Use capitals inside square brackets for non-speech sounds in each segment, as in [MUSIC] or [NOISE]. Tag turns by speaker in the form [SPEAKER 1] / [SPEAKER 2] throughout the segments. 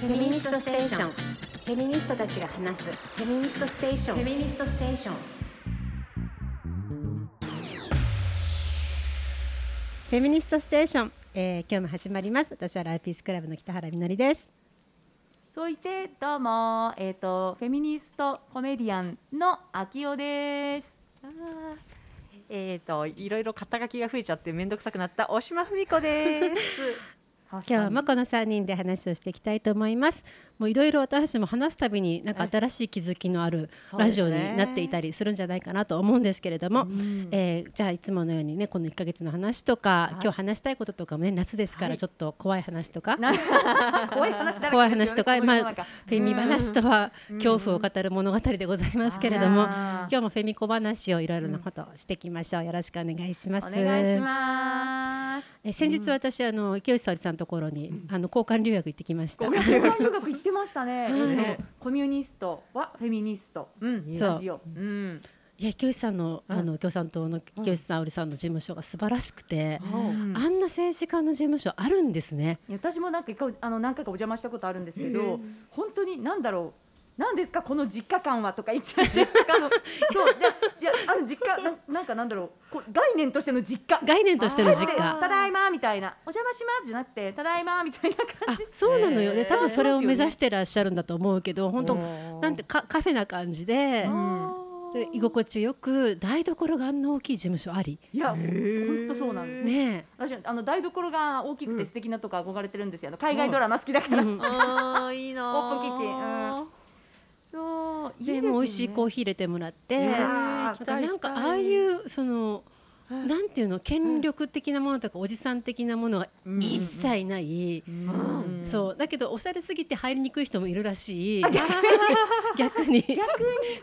[SPEAKER 1] フェミニストステーション。フェミニストたちが話す。フェミニストステーション。フェミニストステーション。
[SPEAKER 2] フェミニストステーション、えー、今日も始まります。私はラブピースクラブの北原みのりです。
[SPEAKER 3] 続いてどうもえっ、とフェミニストコメディアンの秋代です。
[SPEAKER 4] えーといろいろ肩書きが増えちゃって面倒くさくなった大島文子です。
[SPEAKER 2] 今日もこの3人で話をしていきたいと思いますもういろいろ私たちも話すたびになんか新しい気づきのあるラジオになっていたりするんじゃないかなと思うんですけれども、えーじゃあいつものようにねこの1ヶ月の話とか、今日話したいこととかもね夏ですからちょっと怖い話とか、
[SPEAKER 3] な [LAUGHS] 怖い話ね
[SPEAKER 2] 怖い話とか、まあフェミ話とは恐怖を語る物語でございますけれども、今日もフェミ小話をいろいろなことをしていきましょう。よろしくお願いします。
[SPEAKER 3] お願いします。
[SPEAKER 2] え先日私、あの池内沙織さんのところに、あの交換留学行ってきました。
[SPEAKER 3] 交換留学行ってましたね。
[SPEAKER 2] はい
[SPEAKER 3] えっとコミュニストはフェミニスト。うん、
[SPEAKER 2] そう
[SPEAKER 3] ラジオ。うん。
[SPEAKER 2] いや池内さんの、あの共産党の池内沙織さんの事務所が素晴らしくて、
[SPEAKER 3] うん
[SPEAKER 2] あんな政治家の事務所あるんですね。
[SPEAKER 3] 私もなんかあの何回かお邪魔したことあるんですけど、本当に何だろう。何ですかこの実家感はとか言っちゃってあのそういやいやあの実家ななんかなんだろうこう概念としての実家。
[SPEAKER 2] 概念としての実家。
[SPEAKER 3] ただいまみたいなお邪魔しますじゃなくてただいまみたいな感
[SPEAKER 2] あ
[SPEAKER 3] じ、
[SPEAKER 2] そうなのよ。で、多分それを目指してらっしゃるんだと思うけど、本当なんてかカフェな感じで。で居心地よく台所があんな大きい事務所あり。
[SPEAKER 3] いや本当そうなんです、
[SPEAKER 2] ね
[SPEAKER 3] 私あの台所が大きくて素敵なとこ憧れてるんですよ。あの海外ドラマ好きだから、
[SPEAKER 2] え、うん、
[SPEAKER 4] あーいいな [LAUGHS]
[SPEAKER 3] オープンキッチン。うんそういいでね。
[SPEAKER 2] でも美味しいコーヒー入れてもらってなんかなんかああいうそのなんていうの権力的なものとかおじさん的なものが一切ない、
[SPEAKER 4] うん。
[SPEAKER 2] そう。だけどおしゃれすぎて入りにくい人もいるらしい。[LAUGHS] 逆に。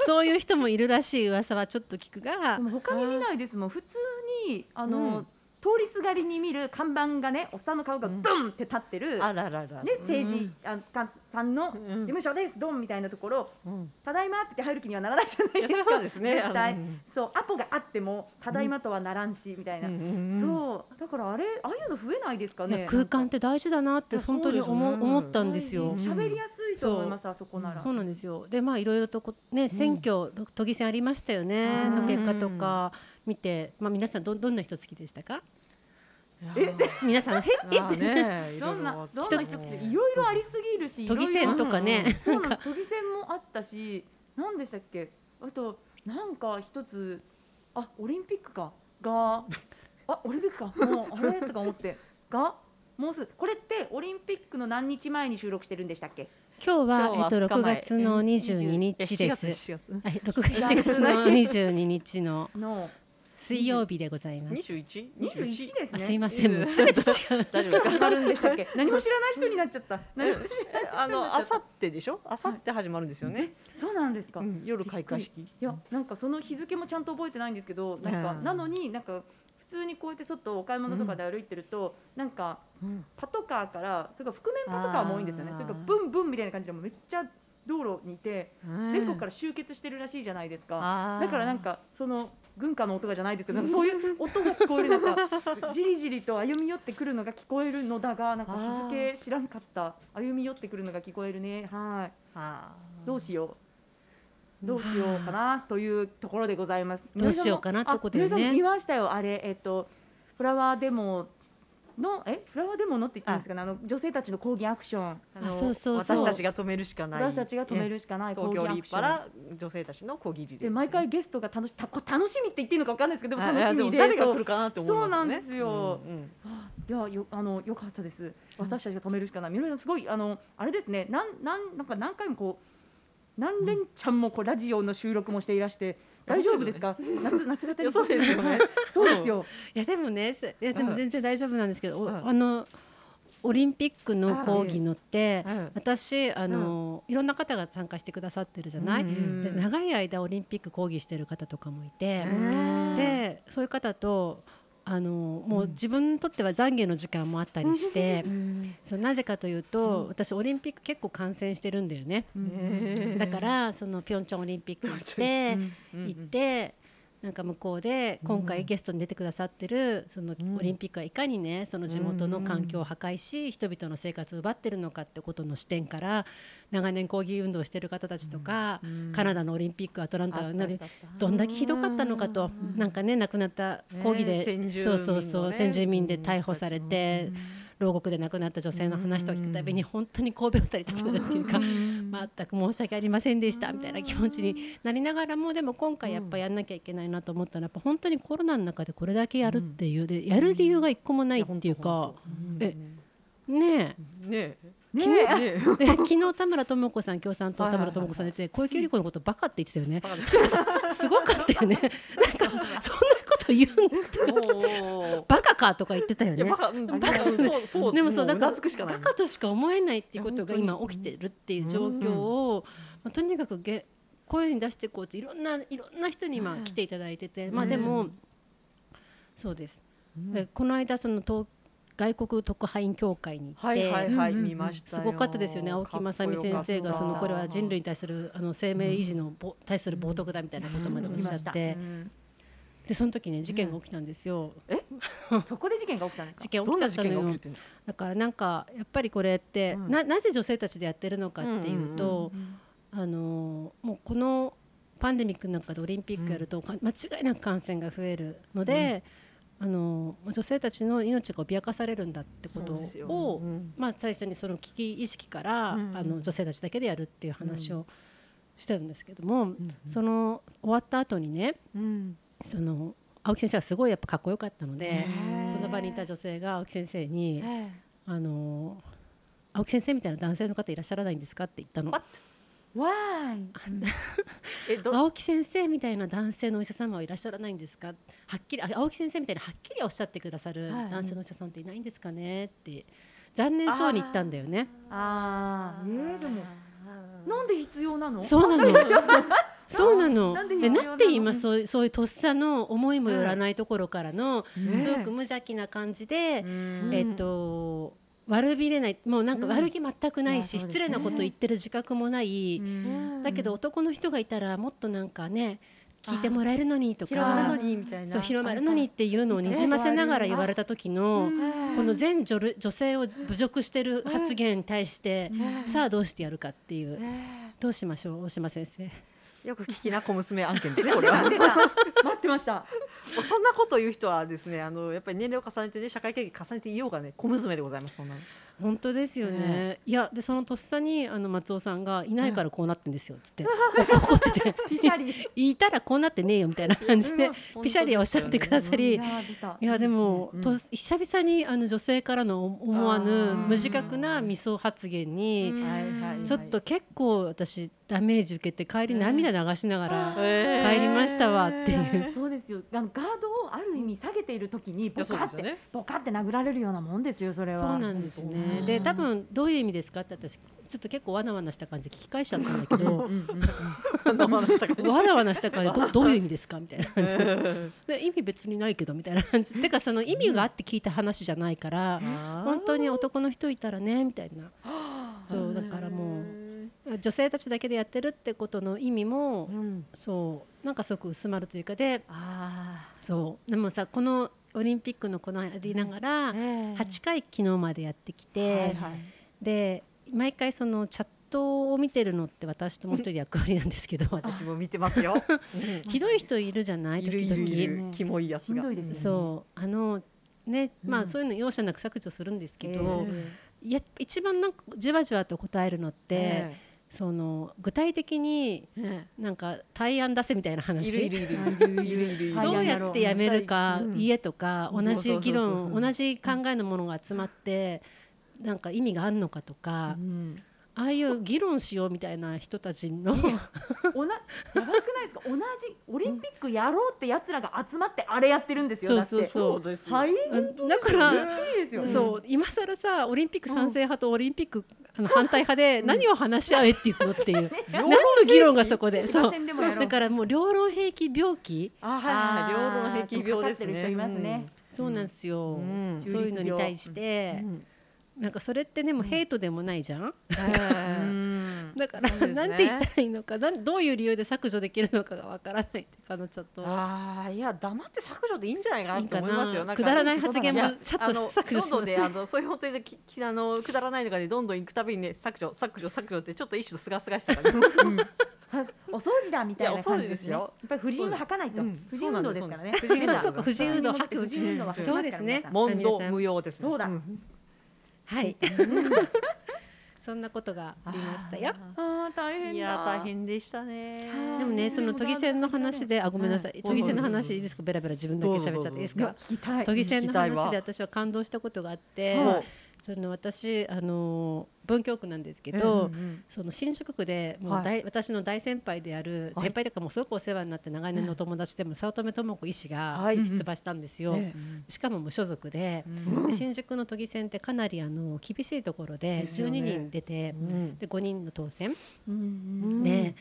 [SPEAKER 2] そういう人もいるらしい噂はちょっと聞くが。
[SPEAKER 3] 他に見ないですもん。普通にあの、
[SPEAKER 4] うん
[SPEAKER 3] 通りすがりに見る看板がねおっさんの顔がドンって立ってる、
[SPEAKER 4] あららら。
[SPEAKER 3] ね、政治、あかさんの
[SPEAKER 4] うん。
[SPEAKER 3] 事務所です、ドンみたいなところ、
[SPEAKER 4] うん。
[SPEAKER 3] ただいまって入る気にはならないじゃないですか。
[SPEAKER 4] そうですね。
[SPEAKER 3] 絶対。そうアポがあってもただいまとはならんし、みたいな。そう。だからあれああいうの増えないですかね。
[SPEAKER 2] 空間って大事だなって本当に思,、思ったんですよ。
[SPEAKER 4] うん。
[SPEAKER 3] 喋りやすいと思いますあそこなら。
[SPEAKER 2] そうなんですよ。でまあいろいろとこね選挙、都議選ありましたよね、
[SPEAKER 3] うん。
[SPEAKER 2] の結果とか見て、まあ皆さんどどんな人好きでしたか？
[SPEAKER 4] え？
[SPEAKER 2] 皆さんへ
[SPEAKER 4] ま [LAUGHS] あね
[SPEAKER 3] どんな
[SPEAKER 4] いろ
[SPEAKER 3] どんな人？いろいろありすぎるし、
[SPEAKER 2] 都議選とかね、
[SPEAKER 3] そうなんです都議選もあったし、なんでしたっけ？あとなんか一つあオリンピックか。があオリンピックか。もうあれ？とか思って。がもうすぐ。これってオリンピックの何日前に収録してるんでしたっけ？
[SPEAKER 2] 今日は
[SPEAKER 4] 今日は
[SPEAKER 2] えっと
[SPEAKER 4] 二日前。
[SPEAKER 2] 6月の22日
[SPEAKER 4] え
[SPEAKER 2] です。
[SPEAKER 4] 7月7月。
[SPEAKER 2] はい、6月7月の22日の。
[SPEAKER 3] の
[SPEAKER 2] 水曜日でございます。
[SPEAKER 4] 21
[SPEAKER 3] 21ですね。
[SPEAKER 2] あすいません、もうすべて違う。[LAUGHS]
[SPEAKER 4] 大丈夫
[SPEAKER 3] あるんでしたっけ？[LAUGHS] 何も知らない人になっちゃった。何も知らない
[SPEAKER 4] あの [LAUGHS] あさってでしょ？あさって始まるんですよね。
[SPEAKER 3] そうなんですか。
[SPEAKER 4] うん夜開会式。
[SPEAKER 3] いやなんかその日付もちゃんと覚えてないんですけどなんか、
[SPEAKER 4] うん
[SPEAKER 3] なのになんか普通にこうやって外お買い物とかで歩いてると、なんか
[SPEAKER 4] うん。
[SPEAKER 3] パトカーからそれから覆面パトカーも多いんですよね。それからブンブンみたいな感じでもめっちゃ道路にいて、全国から集結してるらしいじゃないですか。だからなんかその軍歌の音がじゃないですけどなんかそういう音が聞こえるなんかじりじりと歩み寄ってくるのが聞こえるのだがなんか日付知らんかった歩み寄ってくるのが聞こえるねはいどうしよう。どうしようかなというところでございます。
[SPEAKER 2] どうしようかなとこだよね
[SPEAKER 3] 見ましたよ。あれ、えっと、フラワーデモの、え、フラワーデモのって言ってるんですかね、あの女性たちの抗議アクション。
[SPEAKER 4] 私たちが止めるしかない
[SPEAKER 3] 私たちが止めるしかない抗
[SPEAKER 4] 東京
[SPEAKER 3] 議アクション。
[SPEAKER 4] リッパら女性たちの抗議リレー
[SPEAKER 3] で、毎回ゲストが楽し、たこ楽しみって言っていいのかわかんないですけど、楽しみで。
[SPEAKER 4] 誰が来るかなって思いますよね
[SPEAKER 3] そうなんですよ
[SPEAKER 4] うんうん
[SPEAKER 3] いやよあの良かったです。私たちが止めるしかない。みのりさんすごいあのあれですね。なんなんなんか何回もこう何連チャンもこうラジオの収録もしていらして大丈夫ですか？夏夏
[SPEAKER 4] そうですよね。
[SPEAKER 3] そうですよ。
[SPEAKER 2] いやでもね、すいやでも全然大丈夫なんですけど、あのオリンピックの講義のって私あの、いろんな方が参加してくださってるじゃない、長い間オリンピック講義してる方とかもいて、
[SPEAKER 3] ー
[SPEAKER 2] でそういう方とあのもう自分にとっては懺悔の時間もあったりして、そうなぜかというと、私オリンピック結構観戦してるんだよね、
[SPEAKER 4] ね
[SPEAKER 2] だからそのピョンチャンオリンピック行って、
[SPEAKER 4] うん
[SPEAKER 2] 行ってなんか向こうで今回ゲストに出てくださってるそのオリンピックはいかにねその地元の環境を破壊し人々の生活を奪ってるのかってことの視点から長年抗議運動をしてる方たちとかカナダのオリンピックアトランタなりどんだけひどかったのかとなんかね亡くなった抗議でそうそうそう先住民で逮捕されて。牢獄で亡くなった女性の話と聞くたびに本当に神戸渡りたくなるっていうか全く申し訳ありませんでしたみたいな気持ちになりながらもでも今回やっぱやんなきゃいけないなと思ったらやっぱ本当にコロナの中でこれだけやるっていうでやる理由が一個もないっていうかえね
[SPEAKER 4] えね
[SPEAKER 2] 昨日、ね、で [LAUGHS] 昨日田村智子さん共産党田村智子さん出て小池百合子のことバカって言ってたよね。すごかったよね。なんかそんなこと言うんだ [LAUGHS] バカかとか言ってたよね。バカ、[LAUGHS] でもそうだからバカとしか思えないっていうことが今起きてるっていう状況を、まあ、とにかくげ声に出していこうっていろんないろんな人に今来ていただいてて、まあでもそうです。この間その東外国特派員協会に行って、はいはい見ましたすごかったですよね。青木正美先生がそのこれは人類に対するあの生命維持のぼ、対する冒涜だみたいなことまでおっしゃって、でその時ね事件が起きたんですよ。
[SPEAKER 3] え？[LAUGHS] そこで事件が起きたんです
[SPEAKER 2] 事件起きちゃったのよ。だからなんかやっぱりこれって、ななぜ女性たちでやってるのかっていうと、あのもうこのパンデミックの中でオリンピックやると、間違いなく感染が増えるので。あの女性たちの命が脅かされるんだってことを、うん、まあ、最初にその危機意識から、うん、あの女性たちだけでやるっていう話をしてるんですけども、うん、その終わった後にね、その青木先生はすごいやっぱかっこよかったのでその場にいた女性が青木先生に「あの青木先生みたいな男性の方いらっしゃらないんですか?」って言ったの。
[SPEAKER 3] わ
[SPEAKER 2] え青木先生みたいな男性のお医者様はいらっしゃらないんですか？はっきり青木先生みたいなはっきりおっしゃってくださる男性のお医者さんっていないんですかねって残念そうに言ったんだよね。
[SPEAKER 3] ああ、えー、でもなんで必要なの？
[SPEAKER 2] そうなの。そうなの。でなんて言いますそうそういうとっさの思いもよらないところからの、すごく無邪気な感じで、えっと悪びれないもうなんか悪気全くないし、うん、失礼なこと言ってる自覚もない、うん、だけど男の人がいたらもっとなんかね聞いてもらえるのにとか
[SPEAKER 3] 広まるのにみたいな。
[SPEAKER 2] そう広まるのにっていうのをにじませながら言われた時のこの全女女性を侮辱してる発言に対してさあどうしてやるかっていう。どうしましょう大島先生。
[SPEAKER 4] よく聞きな小娘案件でね [LAUGHS] これは。待
[SPEAKER 3] ってました。
[SPEAKER 4] そんなこと言う人はですねあのやっぱり年齢を重ねてね社会経験重ねていようがね小娘でございますそんな
[SPEAKER 2] 本当ですよね、ね。いやでそのとっさにあの松尾さんがいないからこうなってんですよっつって、怒ってて。[LAUGHS] ピシャリ。いたらこうなってねえよみたいな感じで、ピシャリおっしゃってくださり、いやでも、と久々にあの女性からの思わぬ無自覚な味噌発言に、ちょっと結構私ダメージ受けて帰り涙流しながら帰りましたわっていう、
[SPEAKER 3] そうですよ。あのガードをある意味下げている時にボカって、ね、ボカって殴られるようなもんですよそれは。
[SPEAKER 2] そうなんですねで多分どういう意味ですかって私ちょっと結構わなわなした感じで聞き返しちゃったんだけどわなわなした感じ。でどどういう意味ですかみたいな感じで。[LAUGHS] 意味別にないけどみたいな感じ。[LAUGHS] てかその意味があって聞いた話じゃないから本当に男の人いたらねみたいな。そうだからもう。女性たちだけでやってるってことの意味も、うん、そうなんかすごく薄まるというかでそう。でもさこのオリンピックのこのやりながら8回昨日までやってきて、で毎回そのチャットを見てるのって私ともう一人役割なんですけど [LAUGHS]
[SPEAKER 4] 私も見てますよ。[LAUGHS]
[SPEAKER 2] ひどい人いるじゃない時
[SPEAKER 4] 々。キモいやつが、
[SPEAKER 2] ね、そう。あのねまあ、そういうの容赦なく削除するんですけど、えー、いや一番なんかじわじわと答えるのって、えーその具体的になんか対案出せみたいな話？どうやってやめるか家とか同じ議論同じ考えのものが集まってなんか意味があるのかとか。ああいう議論しようみたいな人たちのおなやば
[SPEAKER 3] くないですか？同じオリンピックやろうってやつらが集まってあれやってるんですよ。
[SPEAKER 2] そうそうそう。
[SPEAKER 3] はい？
[SPEAKER 2] だからそう今更さオリンピック賛成派とオリンピックあの反対派で何を話し合えっていうのっていう [LAUGHS] 何の議論がそこでそう。だからもう両論兵器病気
[SPEAKER 4] あはい。両論兵器病です
[SPEAKER 3] ね。
[SPEAKER 2] そうなんですよ。そういうのに対してなんかそれってでもヘイトでもないじゃん、だから、
[SPEAKER 4] そうですね。
[SPEAKER 2] なんて言ったらいいのかな？んどういう理由で削除できるのかがわからないっていうかあのちょっと。
[SPEAKER 4] ああいや黙って削除でいいんじゃないかないと思いますよ。
[SPEAKER 2] なくだらない発言もシャッと削除します。
[SPEAKER 4] どんどんねあのそういう本当にねききあのくだらないのがねどんどん行くたびにね削除削除削除ってちょっと一種のすがすがしさがね。[LAUGHS]
[SPEAKER 3] さお掃除だみたいな感じですね。
[SPEAKER 4] いやお掃除ですよ。
[SPEAKER 3] やっぱり婦人が吐かないと。
[SPEAKER 4] うん。
[SPEAKER 3] 婦人運動ですからね。
[SPEAKER 2] 婦人運動
[SPEAKER 3] 婦人運動は
[SPEAKER 2] そうですね。
[SPEAKER 4] 問答無用ですね。
[SPEAKER 3] そうだ。
[SPEAKER 4] ん
[SPEAKER 2] はい。そんなことがありましたよ。
[SPEAKER 3] ああ大変だ。
[SPEAKER 4] いや大変でしたね。
[SPEAKER 2] でもねその都議選の話であごめんなさい。都議選の話いいですか？ベラベラ自分だけ喋っちゃっていいですか？都議選の話で私は感動したことがあって、
[SPEAKER 3] はい
[SPEAKER 2] その私あの文京区なんですけ
[SPEAKER 4] うん
[SPEAKER 2] ど、
[SPEAKER 4] うん。
[SPEAKER 2] その新宿区でもう
[SPEAKER 4] はい。
[SPEAKER 2] 大、私の大先輩である
[SPEAKER 4] はい。
[SPEAKER 2] 先輩とかもすごくお世話になって長年の友達でも早乙女智子医師が
[SPEAKER 4] はい。
[SPEAKER 2] 出馬したんですよ、
[SPEAKER 3] え
[SPEAKER 2] しかも無所属で,、で新宿の都議選ってかなりあの厳しいところで12
[SPEAKER 3] ですよね。
[SPEAKER 2] 人出て、
[SPEAKER 4] うん。
[SPEAKER 2] で5人の当選、
[SPEAKER 3] うん
[SPEAKER 2] で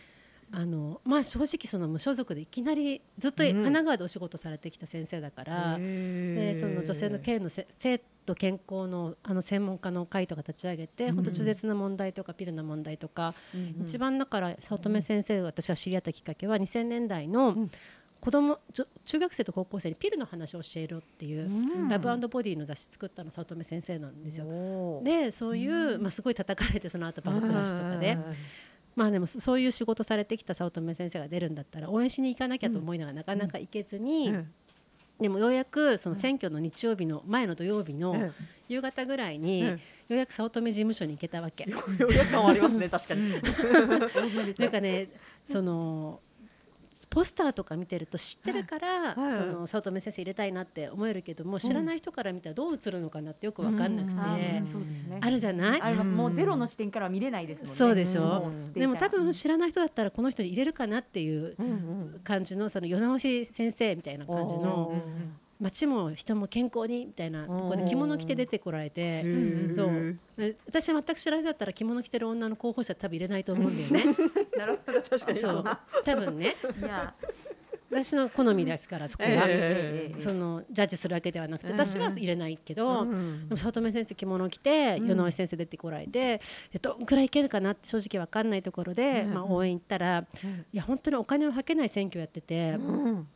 [SPEAKER 2] あのまあ正直その無所属でいきなりずっと
[SPEAKER 4] うん。
[SPEAKER 2] 神奈川でお仕事されてきた先生だから、でその女性の権のせ性と健康のあの専門家の会とか立ち上げて、本当中絶の問題とかピルの問題とか、一番だから早乙女先生が私が知り合ったきっかけは2000年代の子供中学生と高校生にピルの話を教えるっていう、ラブボディの雑誌作ったの早乙女先生なんですよ。でそういう、まあ、すごい叩かれてその後バズプラスとかで。まあでもそそういう仕事されてきた早乙女先生が出るんだったら応援しに行かなきゃと思いながらなかなか行けずに、
[SPEAKER 4] うん
[SPEAKER 2] でもようやくその選挙の日曜日の前の土曜日の
[SPEAKER 4] うん。
[SPEAKER 2] 夕方ぐらいに
[SPEAKER 4] うん。
[SPEAKER 2] ようやく早乙女事務所に行けたわけ。
[SPEAKER 4] ようやくありますね確かに。
[SPEAKER 2] なんかねそのポスターとか見てると知ってるから、
[SPEAKER 4] はい。
[SPEAKER 2] その早乙女先生入れたいなって思えるけども知らない人から見たらどう映るのかなってよく分かんなくて、
[SPEAKER 3] あ
[SPEAKER 2] るじゃない？
[SPEAKER 3] あれはもうゼロの視点からは見れないですもんね。
[SPEAKER 2] そうでしょ？
[SPEAKER 3] もう
[SPEAKER 2] でも多分知らない人だったらこの人に入れるかなっていう感じのその世直し先生みたいな感じの
[SPEAKER 4] うん
[SPEAKER 2] 街も人も健康にみたいなところで着物着て出てこられて
[SPEAKER 4] うん。
[SPEAKER 2] そう。で私は全く知らない人だったら着物着てる女の候補者多分入れないと思うんだよね。[LAUGHS]
[SPEAKER 3] なるほど。
[SPEAKER 4] 確かに。
[SPEAKER 2] そ
[SPEAKER 4] そう。う。
[SPEAKER 2] 多分ね。
[SPEAKER 3] いや。
[SPEAKER 2] 私の好みですからそこは、
[SPEAKER 4] え
[SPEAKER 2] そのジャッジするわけではなくて
[SPEAKER 4] うん。
[SPEAKER 2] 私は入れないけど、
[SPEAKER 4] うん。
[SPEAKER 2] でも早乙女先生着物着て
[SPEAKER 4] うん。
[SPEAKER 2] 世直し先生出てこられて、でどんくらいいけるかなって正直わかんないところで、
[SPEAKER 4] うん。
[SPEAKER 2] まあ、応援行ったら、いや本当にお金をはけない選挙やってて、
[SPEAKER 4] うん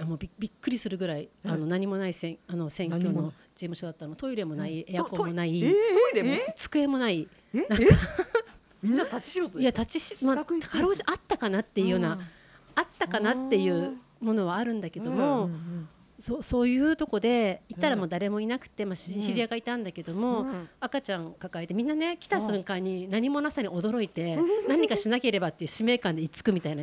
[SPEAKER 2] あもうびびっくりするぐらい、あの何もないせんあの選挙の事務所だったの。トイレもない、エアコン
[SPEAKER 4] ト
[SPEAKER 2] もない、
[SPEAKER 4] えー？トイレも？
[SPEAKER 2] 机もない。
[SPEAKER 4] え？え？みんな立ち仕事
[SPEAKER 2] いや立ちし、まあ、かろうじあったかなっていうような、あったかなっていうものはあるんだけども、そうそういうとこで行ったらもう誰もいなくて、まあ、知り合いがいたんだけども、赤ちゃん抱えてみんなね来た瞬間に何もなさに驚いて何かしなければっていう使命感で居つくみたいな。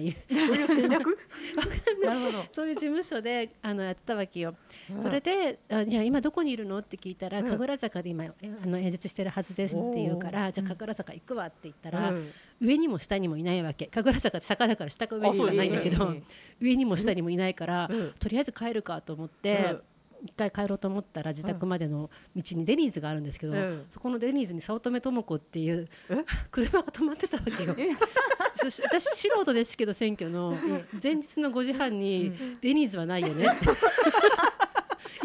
[SPEAKER 2] そういう事務所であのやってたわけよ。それであじゃあ今どこにいるの？って聞いたら、
[SPEAKER 4] うん。
[SPEAKER 2] 神楽坂で今えあの演説してるはずですって言うから、じゃあ神楽坂行くわって言ったら、
[SPEAKER 4] うん
[SPEAKER 2] 上にも下にもいないわけ。神楽坂って坂だから下か上にしかないんだけど、
[SPEAKER 3] ね。
[SPEAKER 2] 上にも下にもいないから、
[SPEAKER 4] うん。
[SPEAKER 2] とりあえず帰るかと思って、一回帰ろうと思ったら自宅までの道にデニーズがあるんですけど、
[SPEAKER 4] うん。
[SPEAKER 2] そこのデニーズに早乙女智子っていう
[SPEAKER 4] え？
[SPEAKER 2] 車が止まってたわけよ。私素人ですけど選挙の前日の5時半にデニーズはないよね。って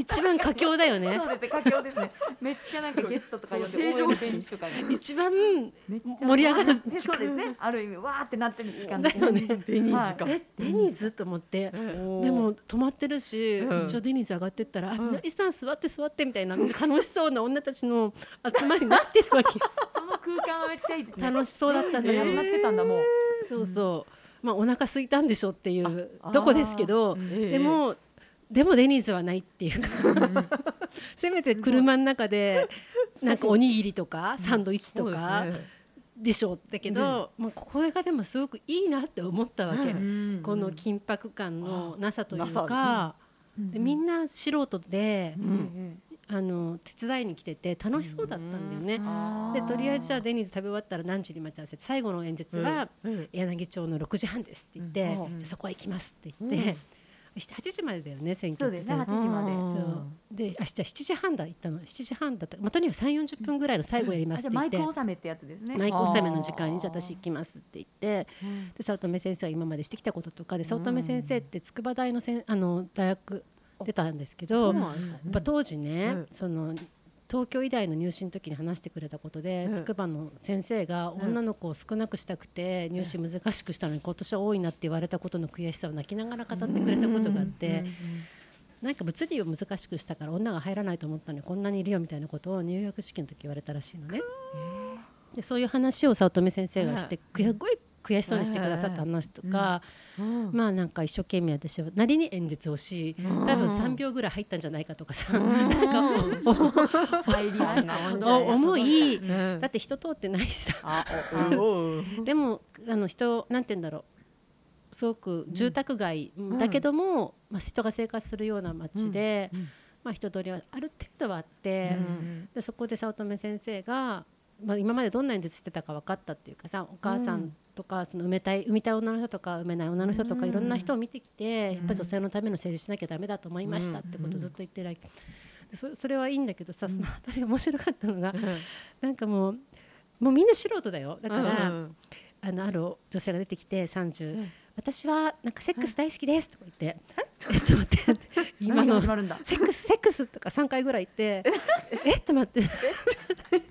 [SPEAKER 2] 一番佳境だよね。
[SPEAKER 3] そうですね、佳境ですね。めっちゃなんかゲストとか呼んで、応援選手とかね。
[SPEAKER 2] 一番盛り上がる。
[SPEAKER 3] ねそうですね。ある意味、わーってなってる時間
[SPEAKER 2] だよね。
[SPEAKER 4] デニーズか。
[SPEAKER 3] はい。
[SPEAKER 2] えデニーズと思って。で
[SPEAKER 4] で
[SPEAKER 2] も止まってるし、
[SPEAKER 4] うん。
[SPEAKER 2] 一応デニーズ上がってったら「あ
[SPEAKER 4] うん
[SPEAKER 2] イさん座って座って」みたいな楽しそうな女たちの集まりになってるわけ。
[SPEAKER 3] その空間はめっちゃいいですね。
[SPEAKER 2] 楽しそうだったんだよ、
[SPEAKER 3] 始まってたんだもう。
[SPEAKER 2] そうそう。まあお腹空いたんでしょっていう
[SPEAKER 3] あ
[SPEAKER 2] とこですけど
[SPEAKER 4] ええ。
[SPEAKER 2] でもでもデニーズはないっていうか。せめて車の中でなんかおにぎりとかサンドイッチとかでしょうだけど、もうこれがでもすごくいいなって思ったわけ、
[SPEAKER 4] うん。
[SPEAKER 2] この緊迫感のなさというか、でみんな素人で、
[SPEAKER 4] ん
[SPEAKER 2] あの手伝いに来てて楽しそうだったんだよね。でとりあえずじゃあデニーズ食べ終わったら何時に待ち合わせ？最後の演説は、
[SPEAKER 4] うん。
[SPEAKER 2] 柳町の6時半ですって言って、そこは行きますって言って、8時までだよね選挙
[SPEAKER 3] そうですね、8時まで。
[SPEAKER 4] うん。
[SPEAKER 2] そう。で明日7時半だ行ったの。7時半だった。まあとにかく3 4 0分ぐらいの最後やりますって言って、
[SPEAKER 3] ク納めってやつですね。
[SPEAKER 2] マイク納めの時間にじゃあ私行きますって言って。で早乙女先生が今までしてきたこととかで早乙女先生って筑波大のせんあの大学出たんですけど、やっぱ当時ね、
[SPEAKER 4] うん。
[SPEAKER 2] その東京医大の入試の時に話してくれたことで、
[SPEAKER 3] うん。
[SPEAKER 2] 筑波の先生が女の子を少なくしたくて入試難しくしたのに今年は多いなって言われたことの悔しさを泣きながら語ってくれたことがあって、なんか物理を難しくしたから女が入らないと思ったのにこんなにいるよみたいなことを入学式の時言われたらしいのね。でそういう話を早乙女先生がしてすごい悔しそうにしてくださった話とか、まあなんか一生懸命私はなりに演説をし多分3秒ぐらい入ったんじゃないかとかさ、なんか
[SPEAKER 3] 入りました
[SPEAKER 2] お思い。
[SPEAKER 4] うん。
[SPEAKER 2] だって人通ってないしさ。[LAUGHS] でもあの人なんて言うんだろう。すごく住宅街だけども、まあ、人が生活するような街で、
[SPEAKER 3] うん。うん。
[SPEAKER 2] まあ、人通りはある程度はあって、でそこで早乙女先生が、まあ、今までどんな演説してたか分かったっていうかさお母さんとかその産めたい産みたい女の人とか産めない女の人とかいろんな人を見てきて、やっぱり女性のための政治しなきゃダメだと思いましたってことをずっと言ってるわけ。でそそれはいいんだけどさそのあたり面白かったのが、なんかもうもうみんな素人だよ。だから、あのある女性が出てきて30、私はなんかセックス大好きですとか言って、え？ちょっと待って。[LAUGHS] 今のセックスセックスとか3回ぐらい言ってえ？っと待って [LAUGHS]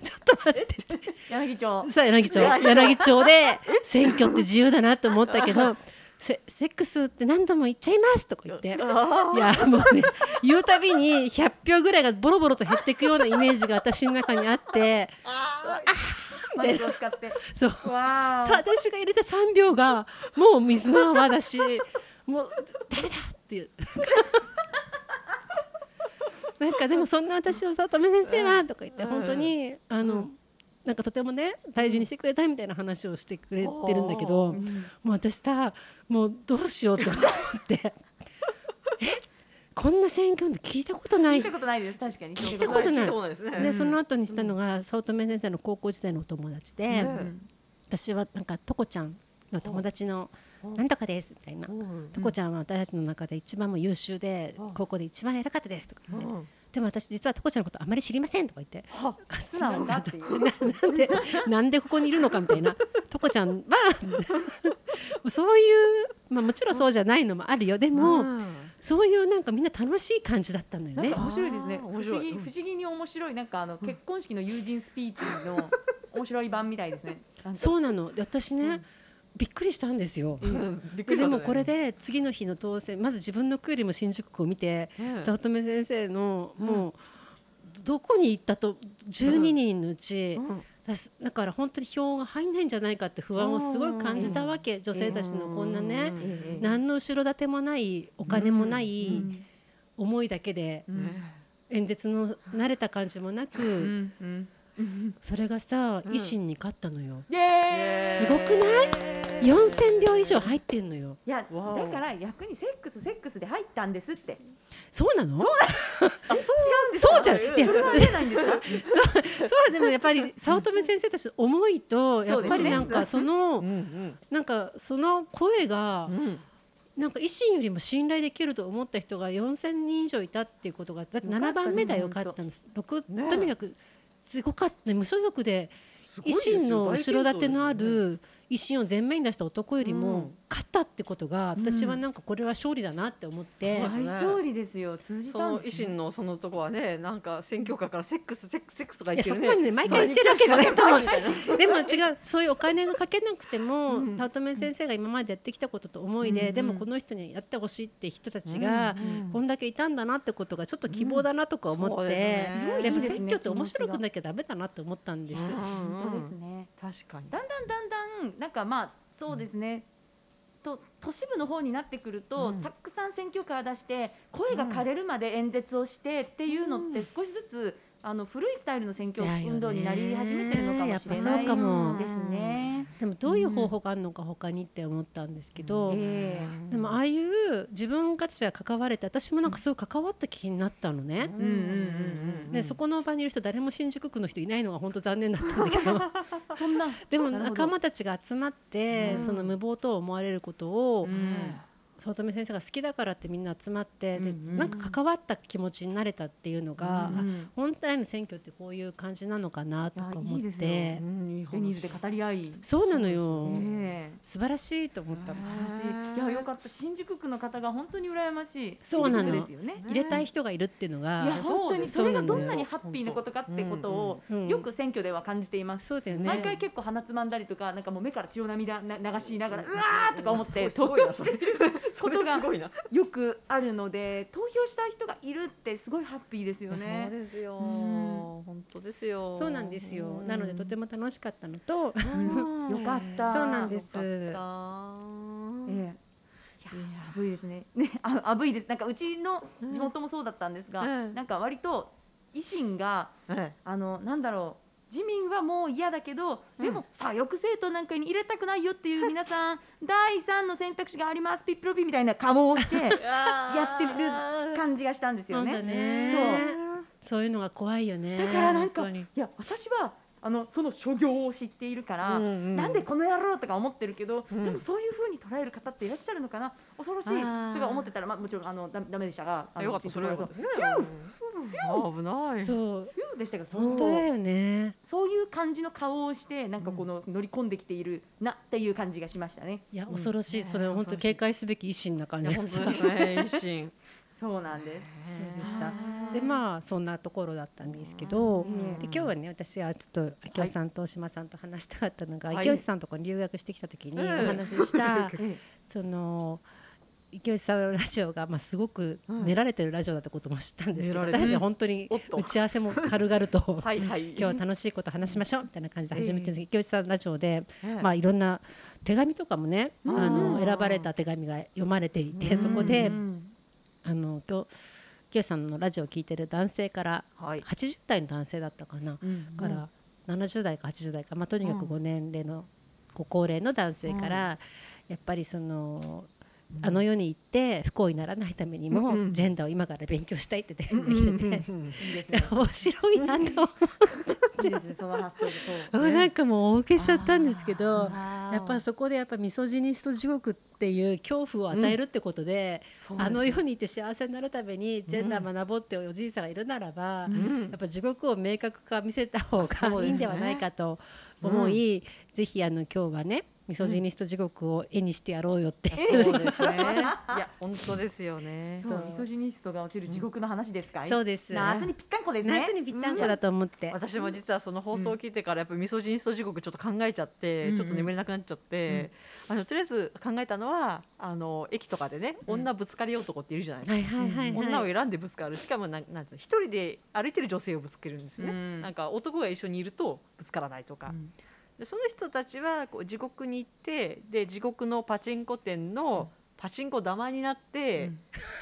[SPEAKER 2] [LAUGHS]
[SPEAKER 3] 柳町。
[SPEAKER 2] さあ柳町。柳町。で選挙って自由だなと思ったけどセセックスって何度も言っちゃいますとか言って。いやもうね言うたびに100票ぐらいがボロボロと減っていくようなイメージが私の中にあって
[SPEAKER 3] マイクを使って。
[SPEAKER 2] そう。私が入れた3秒がもう水の泡だしもうダメだっていう [LAUGHS] なんかでもそんな私をさ乙女先生はとか言って本当にあのなんかとてもね大事にしてくれたいみたいな話をしてくれてるんだけどもう私さもうどうしようと思って。[LAUGHS] え？こんな選挙の聞いたことない。
[SPEAKER 3] 聞いたことないです。確かに。
[SPEAKER 2] 聞いたことない。
[SPEAKER 4] で
[SPEAKER 2] その後にしたのが早乙女先生の高校時代のお友達で、
[SPEAKER 4] うん。
[SPEAKER 2] 私はなんかとこちゃんの友達のなんとかですみたいな、とこちゃんは私たちの中で一番もう優秀で高校で一番偉かったですとか言って、でも私実はとこちゃんのことあまり知りませんとか言って。
[SPEAKER 3] 素直だって
[SPEAKER 2] ななんでなんでここにいるのかみたいな。とこちゃんは [LAUGHS] そういう、まあ、もちろんそうじゃないのもあるよ。でも、そういうなんかみんな楽しい感じだったのよね。
[SPEAKER 3] なんか。面白いですね。不思議不思議に面白いなんかあの結婚式の友人スピーチの面白い版みたいですね。
[SPEAKER 2] そうなの。で私ね、びっくりしたんですよ。
[SPEAKER 4] びっくりしましたね。
[SPEAKER 2] ででもこれで次の日の当選まず自分の区よりも新宿区を見て、
[SPEAKER 4] うん。
[SPEAKER 2] 早乙女先生のもうどこに行ったと12人のうち、だから本当に票が入んないんじゃないかって不安をすごい感じたわけ、女性たちのこんなね、
[SPEAKER 4] うん。
[SPEAKER 2] 何の後ろ盾もないお金もない
[SPEAKER 3] うん。
[SPEAKER 2] 思いだけで、
[SPEAKER 3] うん。
[SPEAKER 2] 演説の慣れた感じもなく、
[SPEAKER 3] うん。うん
[SPEAKER 2] それがさ、維新に勝ったのよ。すごくない？4000票以上入ってんのよ。
[SPEAKER 3] いやだから逆にセックスセックスで入ったんですって。
[SPEAKER 2] そうなの？[LAUGHS]
[SPEAKER 3] 違うんです
[SPEAKER 2] そうじゃん。いや
[SPEAKER 3] それはありえないんですか？[LAUGHS]
[SPEAKER 2] そうそうでもやっぱり早乙女先生たちの思いとやっぱりなんかそのなんかその声が
[SPEAKER 4] うん。
[SPEAKER 2] なんか維新よりも信頼できると思った人が4000人以上いたっていうことがだって7番目だよ
[SPEAKER 3] よかった
[SPEAKER 2] んです六
[SPEAKER 4] ね
[SPEAKER 2] とにかくすごかった。ね無所属です維新の後ろ盾のある維新を前面に出した男より
[SPEAKER 4] う
[SPEAKER 2] も
[SPEAKER 4] ん。
[SPEAKER 2] 勝ったってことが私はなんかこれは勝利だなって思って。
[SPEAKER 4] そうですね。
[SPEAKER 3] 大勝利ですよ通じ
[SPEAKER 4] そ
[SPEAKER 3] たんです
[SPEAKER 4] の維新のそのとこはねなんか選挙カーからセックスセックスセックスとか
[SPEAKER 2] いや
[SPEAKER 4] 言ってるね。
[SPEAKER 2] そこまでね毎回言ってるわけじゃない。と思う
[SPEAKER 4] みたいな
[SPEAKER 2] でも違うそういうお金がかけなくても、
[SPEAKER 4] うん。
[SPEAKER 2] 早乙女先生が今までやってきたことと思いで、
[SPEAKER 3] うん。
[SPEAKER 2] でもこの人にやってほしいって人たちが、こんだけいたんだなってことがちょっと希望だなとか思
[SPEAKER 4] そう
[SPEAKER 2] って、
[SPEAKER 4] ですね。
[SPEAKER 2] でも
[SPEAKER 3] いいですね
[SPEAKER 2] 選挙って面白くなきゃダメだなって思ったんです。
[SPEAKER 3] 本当ですね
[SPEAKER 4] 確かに。
[SPEAKER 3] だんだんだんだんなんかまあそうですね、と都市部の方になってくると、
[SPEAKER 4] うん。
[SPEAKER 3] たくさん選挙カー出して声が枯れるまで演説をしてっていうのって少しずつあの古いスタイルの選挙運動になり始めてるのかもしれ
[SPEAKER 2] やっぱ
[SPEAKER 3] ない
[SPEAKER 2] そうかも。
[SPEAKER 3] ですね。
[SPEAKER 2] でもどういう方法があるのか他にって思ったんですけど、
[SPEAKER 3] え
[SPEAKER 2] でもああいう自分たちが関われて私もなんかすごい関わった気になったのね。
[SPEAKER 3] うんうんうん
[SPEAKER 2] でそこの場にいる人誰も新宿区の人いないのが本当残念だったんだけど。[LAUGHS]
[SPEAKER 3] そんな。
[SPEAKER 2] でも仲間たちが集まって、
[SPEAKER 3] うん。
[SPEAKER 2] その無謀と思われることを、
[SPEAKER 3] うん
[SPEAKER 2] 早乙女先生が好きだからってみんな集まって、で
[SPEAKER 3] うんうん
[SPEAKER 2] なんか関わった気持ちになれたっていうのが、
[SPEAKER 3] うんうん。
[SPEAKER 2] あ本来の選挙ってこういう感じなのかなとか思って。
[SPEAKER 4] うん
[SPEAKER 3] ニーズで語り合い。
[SPEAKER 2] そうなのよ、
[SPEAKER 3] ね。え
[SPEAKER 2] 素晴らしいと思ったの。
[SPEAKER 3] 素晴らしい。いやよかった。新宿区の方が本当に羨ましい。
[SPEAKER 2] そうなの。
[SPEAKER 3] ね。
[SPEAKER 2] 入れたい人がいるっていうの
[SPEAKER 3] いや
[SPEAKER 2] が
[SPEAKER 3] 本当にそれがどんなにハッピーなことかってことをよく選挙では感じています。
[SPEAKER 2] そうだよね。
[SPEAKER 3] 毎回結構鼻つまんだりとかなんかもう目から血を涙な流しながらうわーとか思って
[SPEAKER 4] すごいな
[SPEAKER 3] 投票してることがよくあるので投票したい人がいるってすごいハッピーですよ
[SPEAKER 4] そう
[SPEAKER 3] ね。
[SPEAKER 4] ですよ
[SPEAKER 3] うん
[SPEAKER 4] 本当ですよ
[SPEAKER 2] そうなんですよ。
[SPEAKER 4] うん
[SPEAKER 2] なのでとても楽しかったのと、
[SPEAKER 3] うんよかった。
[SPEAKER 2] そうなんです
[SPEAKER 3] ええ。いやあぶいですね。ねああぶいです。なんかうちの地元もそうだったんですが、
[SPEAKER 4] うん
[SPEAKER 3] なんか割と維新が
[SPEAKER 4] え
[SPEAKER 3] あのなんだろう。自民はもう嫌だけど、でも左翼政党なんかに入れたくないよっていう [LAUGHS] 皆さん第三の選択肢がありますピップロピみたいな顔をして [LAUGHS]
[SPEAKER 4] え
[SPEAKER 3] やってる感じがしたんですよね。
[SPEAKER 2] ね。そういうのが怖いよね。
[SPEAKER 3] だからなんかいや私はあのその諸行を知っているから、
[SPEAKER 4] うんうん。
[SPEAKER 3] なんでこの野郎とか思ってるけど、
[SPEAKER 4] うん。
[SPEAKER 3] でもそういう風に捉える方っていらっしゃるのかな？恐ろしいとか思ってたら、まあ、もちろんあのだダメでしたがあの
[SPEAKER 4] よかったそれは危ない。
[SPEAKER 2] そう。
[SPEAKER 3] フューでしたが
[SPEAKER 2] 本当だよね。
[SPEAKER 3] そういう感じの顔をしてなんかこの乗り込んできているなっていう感じがしましたね。
[SPEAKER 2] いや
[SPEAKER 3] うん
[SPEAKER 2] 恐ろしい。それは本当警戒すべき維新な感じが
[SPEAKER 4] 本当ですね。維新
[SPEAKER 3] そうなんです。
[SPEAKER 2] そうでした。でまあそんなところだったんですけど、
[SPEAKER 3] うん。
[SPEAKER 2] で今日はね私はちょっと秋吉さんと大島さんと話したかったのが、
[SPEAKER 4] はい。
[SPEAKER 2] 秋吉さんとこに留学してきた時に
[SPEAKER 4] うん。
[SPEAKER 2] お話しした、
[SPEAKER 3] え [LAUGHS]
[SPEAKER 2] その池内さんのラジオが、まあ、すごく練られてるラジオだってことも知ったんですけど、
[SPEAKER 4] 練られてる。
[SPEAKER 2] 私は本当に打ち合わせも軽々と [LAUGHS]
[SPEAKER 4] はいはい。
[SPEAKER 2] 今日は楽しいこと話しましょうみたいな感じで始めてるんですけど、池内さんのラジオで、
[SPEAKER 4] ええ。
[SPEAKER 2] まあ、いろんな手紙とかもね、
[SPEAKER 3] うん。
[SPEAKER 2] あの選ばれた手紙が読まれていて、
[SPEAKER 3] うん。
[SPEAKER 2] そこで、
[SPEAKER 3] うん
[SPEAKER 2] あの今日池内さんのラジオを聞いてる男性から
[SPEAKER 4] はい。
[SPEAKER 2] 80代の男性だったかな、
[SPEAKER 3] うん
[SPEAKER 2] から70代か80代か、まあ、とにかく
[SPEAKER 3] うん
[SPEAKER 2] ご年齢のご高齢の男性から、やっぱりその。あの世に行って不幸にならないためにも、
[SPEAKER 4] うん
[SPEAKER 2] ジェンダーを今から勉強したいって手紙が来て。て。[LAUGHS] 面白いなと
[SPEAKER 3] いいですね。その発想でそう。
[SPEAKER 2] 思 [LAUGHS] うなんかもうお受けしちゃったんですけどやっぱそこでやっぱミソジニスト地獄っていう恐怖を与えるってことで、あの世にいて幸せになるためにジェンダー学ぼうっておじいさんがいるならば、
[SPEAKER 3] うん
[SPEAKER 2] やっぱ地獄を明確化見せた方がいいんではないかと思い、ぜひあの今日はねミソジニスト地獄を絵にしてやろうよって、
[SPEAKER 4] そうですね。いや [LAUGHS] 本当ですよね。
[SPEAKER 3] そうミソジニストが落ちる地獄の話ですかい？
[SPEAKER 2] そうです。
[SPEAKER 3] 夏にぴったんこですね。
[SPEAKER 2] 夏にぴったんこだと思って、
[SPEAKER 4] 私も実はその放送を聞いてからやっぱりミソジニスト地獄ちょっと考えちゃって、
[SPEAKER 3] うん。
[SPEAKER 4] ちょっと眠れなくなっちゃって、あのとりあえず考えたのはあの駅とかでね、女ぶつかり男っているじゃないですか。
[SPEAKER 2] はいはいはいはい、
[SPEAKER 4] 女を選んでぶつかる。しかもなんなん一人で歩いてる女性をぶつけるんですよね、
[SPEAKER 3] うん。
[SPEAKER 4] なんか男が一緒にいるとぶつからないとか、
[SPEAKER 3] うん
[SPEAKER 4] でその人たちはこう地獄に行ってで地獄のパチンコ店のパチンコ玉になって、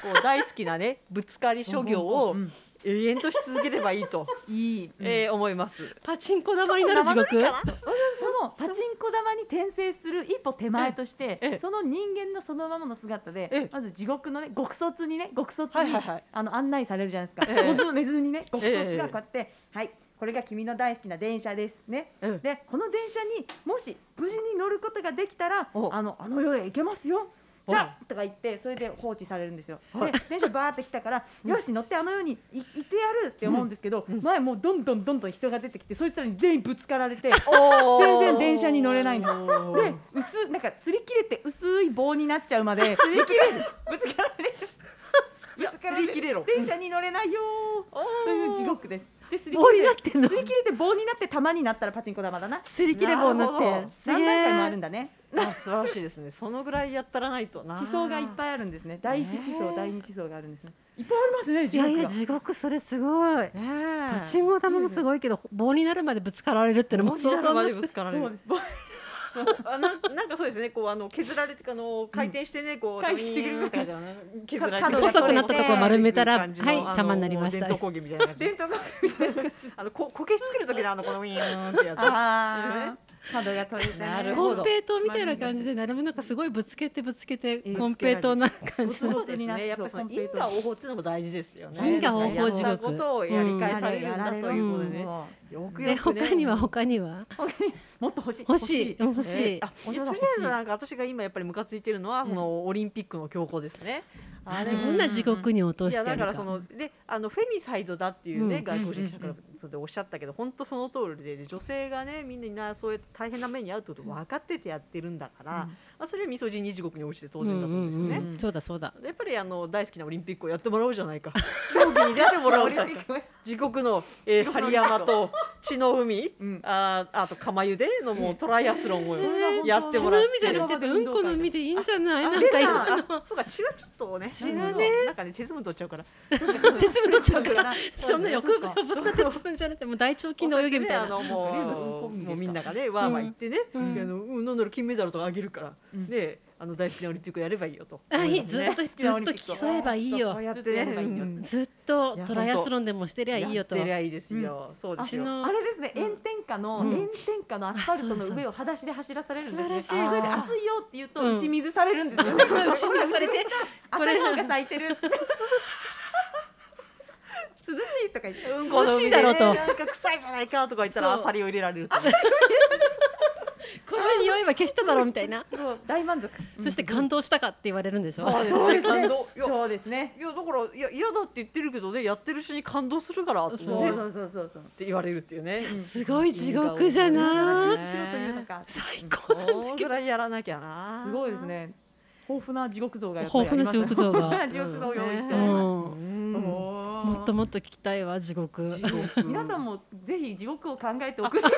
[SPEAKER 4] こう大好きなね [LAUGHS] ぶつかり諸行を
[SPEAKER 3] うん
[SPEAKER 4] 永遠とし続ければいいと、[LAUGHS]
[SPEAKER 3] いい。
[SPEAKER 4] えー思います。
[SPEAKER 2] パチンコ玉になる地獄？
[SPEAKER 3] そのパチンコ玉に転生する一歩手前として、
[SPEAKER 4] ええ。
[SPEAKER 3] その人間のそのままの姿で、
[SPEAKER 4] ええ。
[SPEAKER 3] まず地獄のね極卒にね極卒に、あの案内されるじゃないですか。
[SPEAKER 4] ええ。
[SPEAKER 3] 寝ず寝ずにね極卒
[SPEAKER 4] ええ
[SPEAKER 3] がこうやって、はいこれが君の大好きな電車ですね。
[SPEAKER 4] うん。
[SPEAKER 3] でこの電車にもし無事に乗ることができたら
[SPEAKER 4] お
[SPEAKER 3] あのあの世へ行けますよ。
[SPEAKER 4] お
[SPEAKER 3] じゃあとか言ってそれで放置されるんですよ。
[SPEAKER 4] はい。
[SPEAKER 3] で電車バーって来たから、よし乗ってあの世にい行ってやるって思うんですけど、前もうどんどんどんどん人が出てきてそいつらに全員ぶつかられて。全然電車に乗れないの。で薄なんか擦り切れて薄い棒になっちゃうまで擦り切れる。ぶつかられる。
[SPEAKER 4] いや擦り切れろ。
[SPEAKER 3] 電車に乗れないよー。という地獄ですで擦り
[SPEAKER 2] 棒になってんの。
[SPEAKER 3] 擦り切れて棒になって玉になったらパチンコ玉だな。
[SPEAKER 2] すり切れ棒になって
[SPEAKER 4] なるほど。
[SPEAKER 3] 何段階もあるんだね。
[SPEAKER 4] あ素晴らしいですね。そのぐらいやったらないと。な。
[SPEAKER 3] 地層がいっぱいあるんですね。第一地層第二地層があるんですね。いっぱいありますね
[SPEAKER 2] いやいや
[SPEAKER 3] 地獄が。
[SPEAKER 2] 地獄それすごい。パチンコ玉もすごいけど棒になるまでぶつかられるってのも相当な
[SPEAKER 3] そうです。ぼ
[SPEAKER 4] あなん [LAUGHS] なんかそうですねこうあの削られてあの回転してね、こう
[SPEAKER 3] 回避してくれる
[SPEAKER 4] ドイーンって感じだね。削られて
[SPEAKER 2] 細くなったとこ丸めたらはい玉になりました。
[SPEAKER 4] 伝統工芸みたいな
[SPEAKER 3] 伝統のみたいな
[SPEAKER 4] あのここけし作る時のあのこのウィーンってやつ。
[SPEAKER 3] あー。角が取れてね。
[SPEAKER 4] なるほど。
[SPEAKER 2] コンペイトーみたいな感じでなるもなんかすごいぶつけてぶつけて
[SPEAKER 3] え
[SPEAKER 2] コンペイトーな感じの。
[SPEAKER 3] そう
[SPEAKER 4] ですね。やっぱりその因果応報っていうのも大事ですよね。
[SPEAKER 2] 因果応報地獄
[SPEAKER 4] ことをやり返されるんだということでね、
[SPEAKER 3] も
[SPEAKER 4] よく
[SPEAKER 2] で
[SPEAKER 4] よくね。
[SPEAKER 2] 他には他には？
[SPEAKER 3] うもっと欲しい。
[SPEAKER 2] 欲しい。欲しい。
[SPEAKER 4] えーあとりあえずなんか私が今やっぱりムカついてるのは、
[SPEAKER 3] うん。
[SPEAKER 4] そのオリンピックの強行ですね。あれ。
[SPEAKER 2] どんな地獄に落としてやるか
[SPEAKER 4] だからそのであのフェミサイドだっていうね、
[SPEAKER 2] うん。
[SPEAKER 4] 外国人記者からそれでおっしゃったけど本当その通りでで女性がねみんなそうやって大変な目に遭うってこと分かっててやってるんだから、まあ、それはミソジニ地獄に落ちて当然だと思うんですよね。
[SPEAKER 2] うんうんうん。そうだそうだ。
[SPEAKER 4] やっぱりあの大好きなオリンピックをやってもらおうじゃないか。[LAUGHS] 競技に出てもらおうじゃないか。自国の、えー、針山と [LAUGHS] 血の海、[LAUGHS]
[SPEAKER 3] うん。
[SPEAKER 4] あーあと釜湯でのもうトライアスロンをやって
[SPEAKER 2] 血の
[SPEAKER 4] もらって。
[SPEAKER 2] 海じゃなくてうんこの海でいいんじゃないなん
[SPEAKER 4] あ
[SPEAKER 2] か今
[SPEAKER 4] あそうか血はちょっとね
[SPEAKER 2] 血はね
[SPEAKER 4] なんかね鉄分取っちゃうから。
[SPEAKER 2] 手数取っちゃうから。
[SPEAKER 3] そう
[SPEAKER 2] そんな欲
[SPEAKER 3] そうか
[SPEAKER 2] 望な鉄分じゃなくてもう大腸筋の泳ぎみたいな。
[SPEAKER 4] あのも
[SPEAKER 3] う
[SPEAKER 4] もうみんながねわーわー言ってね、
[SPEAKER 2] うん。
[SPEAKER 4] あのうんなんだろう金メダルとかあげるから、
[SPEAKER 3] うん
[SPEAKER 4] であの大好きなオリンピックやればいいよと。
[SPEAKER 2] あいいずっとずっと競えばいい
[SPEAKER 4] そう
[SPEAKER 2] よ
[SPEAKER 4] やって
[SPEAKER 3] ずっとやれ
[SPEAKER 4] ね、
[SPEAKER 3] ばいいよ
[SPEAKER 4] うん
[SPEAKER 2] ずっと
[SPEAKER 4] いや
[SPEAKER 2] トライアスロンでもしてりゃいいよと
[SPEAKER 4] やってりゃいいですよ。そうですよ。
[SPEAKER 2] 血の
[SPEAKER 3] あれですね、炎天下の、
[SPEAKER 2] うん
[SPEAKER 3] 炎天下のアスファルトの上を裸足で走らされるんですね。
[SPEAKER 2] 素晴らしい
[SPEAKER 3] それで暑いよって言うと、
[SPEAKER 2] うん
[SPEAKER 3] 打ち水されるんですよ。[LAUGHS]
[SPEAKER 2] 打ち水されて
[SPEAKER 3] 朝日が咲いてる。[LAUGHS] 涼しいとか言って。
[SPEAKER 4] うん
[SPEAKER 2] 涼しいだろうと
[SPEAKER 4] なんか臭いじゃないかとか言ったらアサリを入れられると。[LAUGHS]
[SPEAKER 2] これで匂いは消しただろうみたいな
[SPEAKER 3] そう大満足。
[SPEAKER 2] そして感動したかって言われるんでしょ？
[SPEAKER 4] そうです
[SPEAKER 3] そうですね
[SPEAKER 4] 感動いや
[SPEAKER 3] そうですね。
[SPEAKER 4] いやだからいや嫌だって言ってるけどねやってる人に感動するからって,、ね、
[SPEAKER 2] そう
[SPEAKER 4] っ
[SPEAKER 3] そうそうそうそう。
[SPEAKER 4] て言われるっていうね。
[SPEAKER 2] すごい地獄じゃない？最高
[SPEAKER 4] このぐらいやらなきゃな。
[SPEAKER 3] すごいです。ね。豊富な地獄像が
[SPEAKER 2] 豊富な地獄像が
[SPEAKER 3] 豊富な地獄像を用意して
[SPEAKER 2] う
[SPEAKER 3] おります。
[SPEAKER 2] んもっともっと聞きたいわ地獄
[SPEAKER 3] 皆さんもぜひ地獄を考えておくし
[SPEAKER 4] ね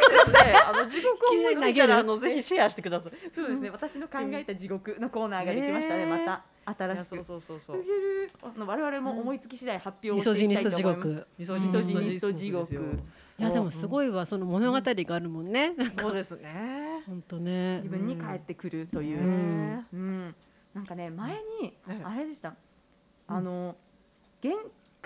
[SPEAKER 4] あの地獄を思いついたらあのぜひシェアしてください。
[SPEAKER 3] そうですね。私の考えた地獄のコーナーができましたね。
[SPEAKER 4] ね
[SPEAKER 3] また新しく
[SPEAKER 4] そう。そうそうそう
[SPEAKER 3] あの我々も思いつき次第発表
[SPEAKER 2] ミ
[SPEAKER 3] をしてい
[SPEAKER 2] ソジニスト地
[SPEAKER 3] きたいと思います。
[SPEAKER 2] 獄
[SPEAKER 4] ミソ
[SPEAKER 3] ジニスト地獄。
[SPEAKER 2] いやでもすごいわその物語があるもんね
[SPEAKER 4] そうですね。
[SPEAKER 2] 本当ね
[SPEAKER 3] 自分に返ってくるというう。
[SPEAKER 2] ん
[SPEAKER 3] うん。なんかね前に
[SPEAKER 4] ね
[SPEAKER 3] あれでした。あの原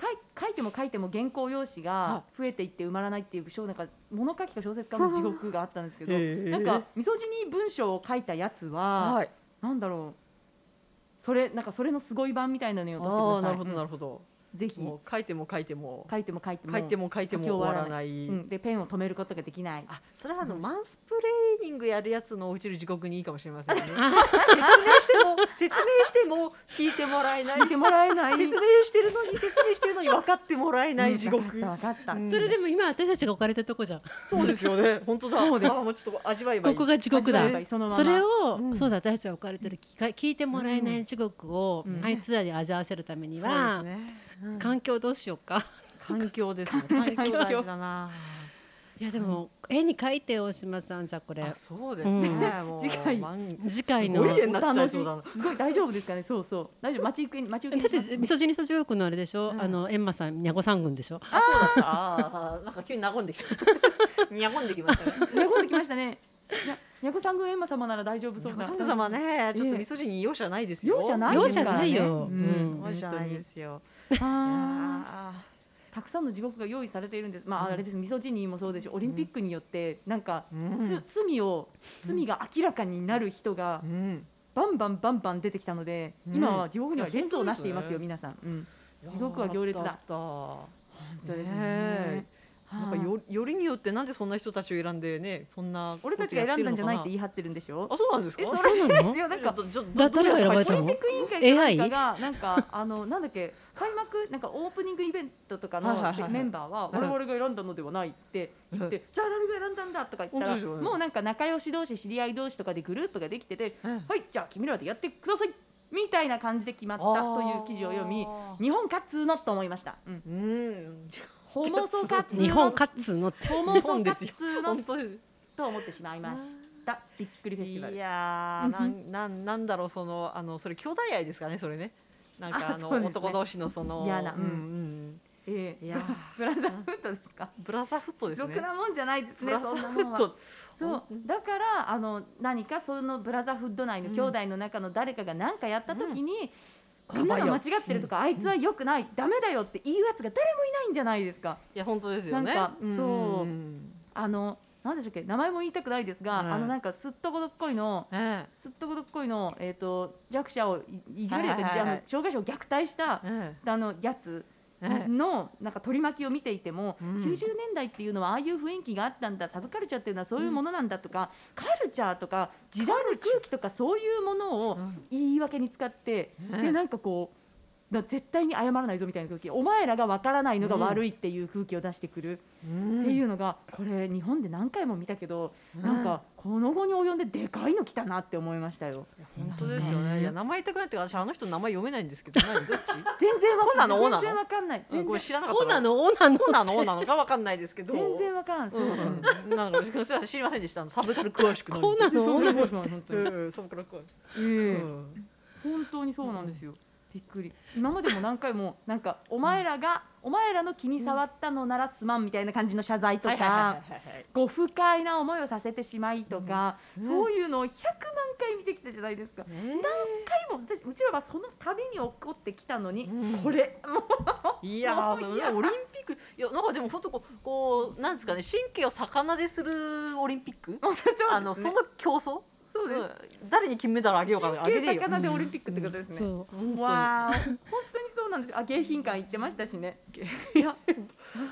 [SPEAKER 3] 書い書いても書いても原稿用紙が増えていって埋まらないっていう小なんか物書きか小説家の地獄があったんですけど、
[SPEAKER 4] へー
[SPEAKER 3] なんかミソジニ文章を書いたやつは、
[SPEAKER 4] はい。
[SPEAKER 3] なんだろう。それなんかそれのすごい版みたいなのに落としてください。
[SPEAKER 4] なるほどなるほど。
[SPEAKER 3] うんぜひ
[SPEAKER 4] もう書いても書いても
[SPEAKER 3] 書いても書いても
[SPEAKER 4] 書いても書いても終わらない。
[SPEAKER 3] うん、でペンを止めることができない。
[SPEAKER 4] あ、それはあのマンスプレーニングやるやつの落ちる地獄にいいかもしれませんね。[LAUGHS] 説明
[SPEAKER 2] あ
[SPEAKER 4] しても説明しても聞いてもらえない。
[SPEAKER 3] 聞いてもらえない。
[SPEAKER 4] 説明してるのに説明してるのに分かってもらえない地獄。
[SPEAKER 3] うんわかったわかった。
[SPEAKER 4] うん
[SPEAKER 2] それでも今私たちが置かれてるとこじゃん
[SPEAKER 4] そうですよね。本当だ。
[SPEAKER 3] そうです
[SPEAKER 4] あもうちょっと味わえばいい。
[SPEAKER 2] ここが地獄だ
[SPEAKER 3] 味わえばいいそのまま
[SPEAKER 2] それを、
[SPEAKER 4] うん
[SPEAKER 2] そうだ私たちが置かれてる聞か聞いてもらえない地獄を、
[SPEAKER 3] うん
[SPEAKER 2] あいつらで味わわせるために
[SPEAKER 4] そう
[SPEAKER 2] は、
[SPEAKER 4] ですね。うん
[SPEAKER 2] 環境どうしようか
[SPEAKER 4] 環境ですね。[LAUGHS] 環境大事だな。
[SPEAKER 2] いやでも、絵に描いて大島さんじゃあこれ
[SPEAKER 4] あ、そうですね。
[SPEAKER 2] うん
[SPEAKER 4] もう
[SPEAKER 3] 次回
[SPEAKER 4] 満
[SPEAKER 2] 次回のだ
[SPEAKER 4] すごい絵になっちゃいそうだな。
[SPEAKER 3] すごい大丈夫ですかね。そうそう。大丈夫。待ち受けに待ち受けにします。
[SPEAKER 2] ってミソジニスト地獄のあれでしょ、
[SPEAKER 3] うん
[SPEAKER 2] あのエンマさんニャゴ三軍でしょ？
[SPEAKER 4] あ、そうだった。[LAUGHS] なんか急に和んできた。和んできましたね。
[SPEAKER 3] にゃごんできましたね。にゃにゃご三軍エンマ様なら大丈夫そうな。
[SPEAKER 4] 神様ね、ちょっと味噌汁に容赦ないですよ。
[SPEAKER 3] 容赦ない
[SPEAKER 2] 容赦
[SPEAKER 3] ですからね
[SPEAKER 2] ないよ、
[SPEAKER 4] 容赦ないですよ。
[SPEAKER 3] あ
[SPEAKER 4] あ
[SPEAKER 3] ーたくさんの地獄が用意されているんです。まあ
[SPEAKER 4] うん
[SPEAKER 3] あれです。ミソジニーもそうですし、オリンピックによってなんか
[SPEAKER 4] ーうん
[SPEAKER 3] つ罪を罪が明らかになる人が
[SPEAKER 4] うん。
[SPEAKER 3] バンバンバンバン出てきたので、
[SPEAKER 4] うん
[SPEAKER 3] 今は地獄には列をなしていますよ、皆さん。うん。地獄は行列だ。本当です
[SPEAKER 4] ね
[SPEAKER 3] ね。
[SPEAKER 4] なんかよよりによってなんでそんな人たちを選んでねそんな
[SPEAKER 3] 俺たちが選んだんじゃないって言
[SPEAKER 4] い
[SPEAKER 3] い張ってるんでしょ？
[SPEAKER 4] あそうなんですか？
[SPEAKER 3] え
[SPEAKER 2] そうなの？
[SPEAKER 3] ですよ。なんか
[SPEAKER 2] だ誰が選ばれたの？
[SPEAKER 3] オリンピック委員会かなん？かがなんかあのなんだっけ開幕なんかオープニングイベントとかのメンバーは我々が選んだのではないって言っ
[SPEAKER 4] は
[SPEAKER 3] てじゃあ誰が選んだんだとか言ったらもうなんか仲良し同士知り合い同士とかでグループができてて
[SPEAKER 4] うん
[SPEAKER 3] はいじゃあ君らでやってくださいみたいな感じで決まったという記事を読み
[SPEAKER 4] あ
[SPEAKER 3] 日本勝つのと思いました。うん。
[SPEAKER 4] ーうん
[SPEAKER 3] ホモソ勝つの
[SPEAKER 2] 日本カッツのって。
[SPEAKER 3] ホモソ
[SPEAKER 4] 日本です
[SPEAKER 3] 勝
[SPEAKER 4] よ
[SPEAKER 3] つのと思ってしまいました。びっくりフェスティバル
[SPEAKER 4] い。やーなんなんなんだろうそのあのそれ兄弟愛ですかねそれね。なんかあの男同士のその
[SPEAKER 3] 嫌な。
[SPEAKER 4] うん。うん
[SPEAKER 3] ええ。
[SPEAKER 4] いやー。[LAUGHS]
[SPEAKER 3] ブラザーフットですか？
[SPEAKER 4] ブラザーフットです
[SPEAKER 3] ろ
[SPEAKER 4] ね
[SPEAKER 3] くなもんじゃないですね。
[SPEAKER 4] ブラザー
[SPEAKER 3] そんなもんは。
[SPEAKER 4] フット
[SPEAKER 3] そうだからあの何かそのブラザーフッド内の兄弟の中の誰かが何かやった時に、こんなの間違ってるとか、あいつは良くない、ダメだよって言うやつが誰もいないんじゃないですか。
[SPEAKER 4] いや本当ですよね。
[SPEAKER 3] なんか
[SPEAKER 4] うん。
[SPEAKER 3] そう。んあのなんでしょうっけ名前も言いたくないですが、
[SPEAKER 4] うん
[SPEAKER 3] あのなんかすっとこどっこいの
[SPEAKER 4] え
[SPEAKER 3] すっとこどっこいのえっ、と弱者をいいじめる
[SPEAKER 4] はいは
[SPEAKER 3] 障害者を虐待した
[SPEAKER 4] ええ。
[SPEAKER 3] あのやつのなんか取り巻きを見ていても、
[SPEAKER 4] うん。
[SPEAKER 3] 90年代っていうのはああいう雰囲気があったんだサブカルチャーっていうのはそういうものなんだとか、カルチャーとか時代の空気とかそういうものを
[SPEAKER 4] うん。
[SPEAKER 3] 言い訳に使って、
[SPEAKER 4] ね
[SPEAKER 3] でなんかこうだ絶対に謝らないぞみたいな空気お前らが分からないのが悪いっていう空気を出してくるっていうのが、これ日本で何回も見たけど、なんかこの後に及んででかいの来たなって思いましたよ。
[SPEAKER 4] 本当ですよね。いや名前言いたくないって私あの人の名前読めないんですけど、何？どっち？
[SPEAKER 3] 全然わ
[SPEAKER 4] オナのオナの？
[SPEAKER 3] 全然わかんない。
[SPEAKER 4] これ知らなかった
[SPEAKER 2] オナの？オナの？
[SPEAKER 4] オナの？オナの？かわかんないですけど。
[SPEAKER 3] 全然わからん。そうう。
[SPEAKER 4] ん。なんかすみません知りませんでした？サブカル詳しくないんで。
[SPEAKER 2] コナの？オナの？
[SPEAKER 3] 本当に。
[SPEAKER 4] うんサブカル詳しい。
[SPEAKER 3] ええ
[SPEAKER 4] うん
[SPEAKER 3] 本当にそうなんですよ。びっくり。今までも何回もなんかお前らがお前らの気に障ったのならすまんみたいな感じの謝罪とか。ご不快な思いをさせてしまいとか、
[SPEAKER 4] うん。
[SPEAKER 3] そういうのを100万回見てきたじゃないですか。
[SPEAKER 4] ね
[SPEAKER 3] 何回も私うちらはその度に起こってきたのに、
[SPEAKER 4] うん。
[SPEAKER 3] これも
[SPEAKER 4] いやーそれオリンピック。いやなんかでも本当こうこうなんですかね神経を逆なでするオリンピック？[LAUGHS]
[SPEAKER 3] う
[SPEAKER 4] あのその競争？
[SPEAKER 3] そうです。
[SPEAKER 4] うん誰に金メダルあげようかあげ
[SPEAKER 3] 神経
[SPEAKER 4] ねえよ
[SPEAKER 3] 魚でオリンピックってことですね。
[SPEAKER 2] そう
[SPEAKER 4] 本当に
[SPEAKER 3] わあ、本当にそうなんですよ。あ、迎賓館行ってましたしね。いや、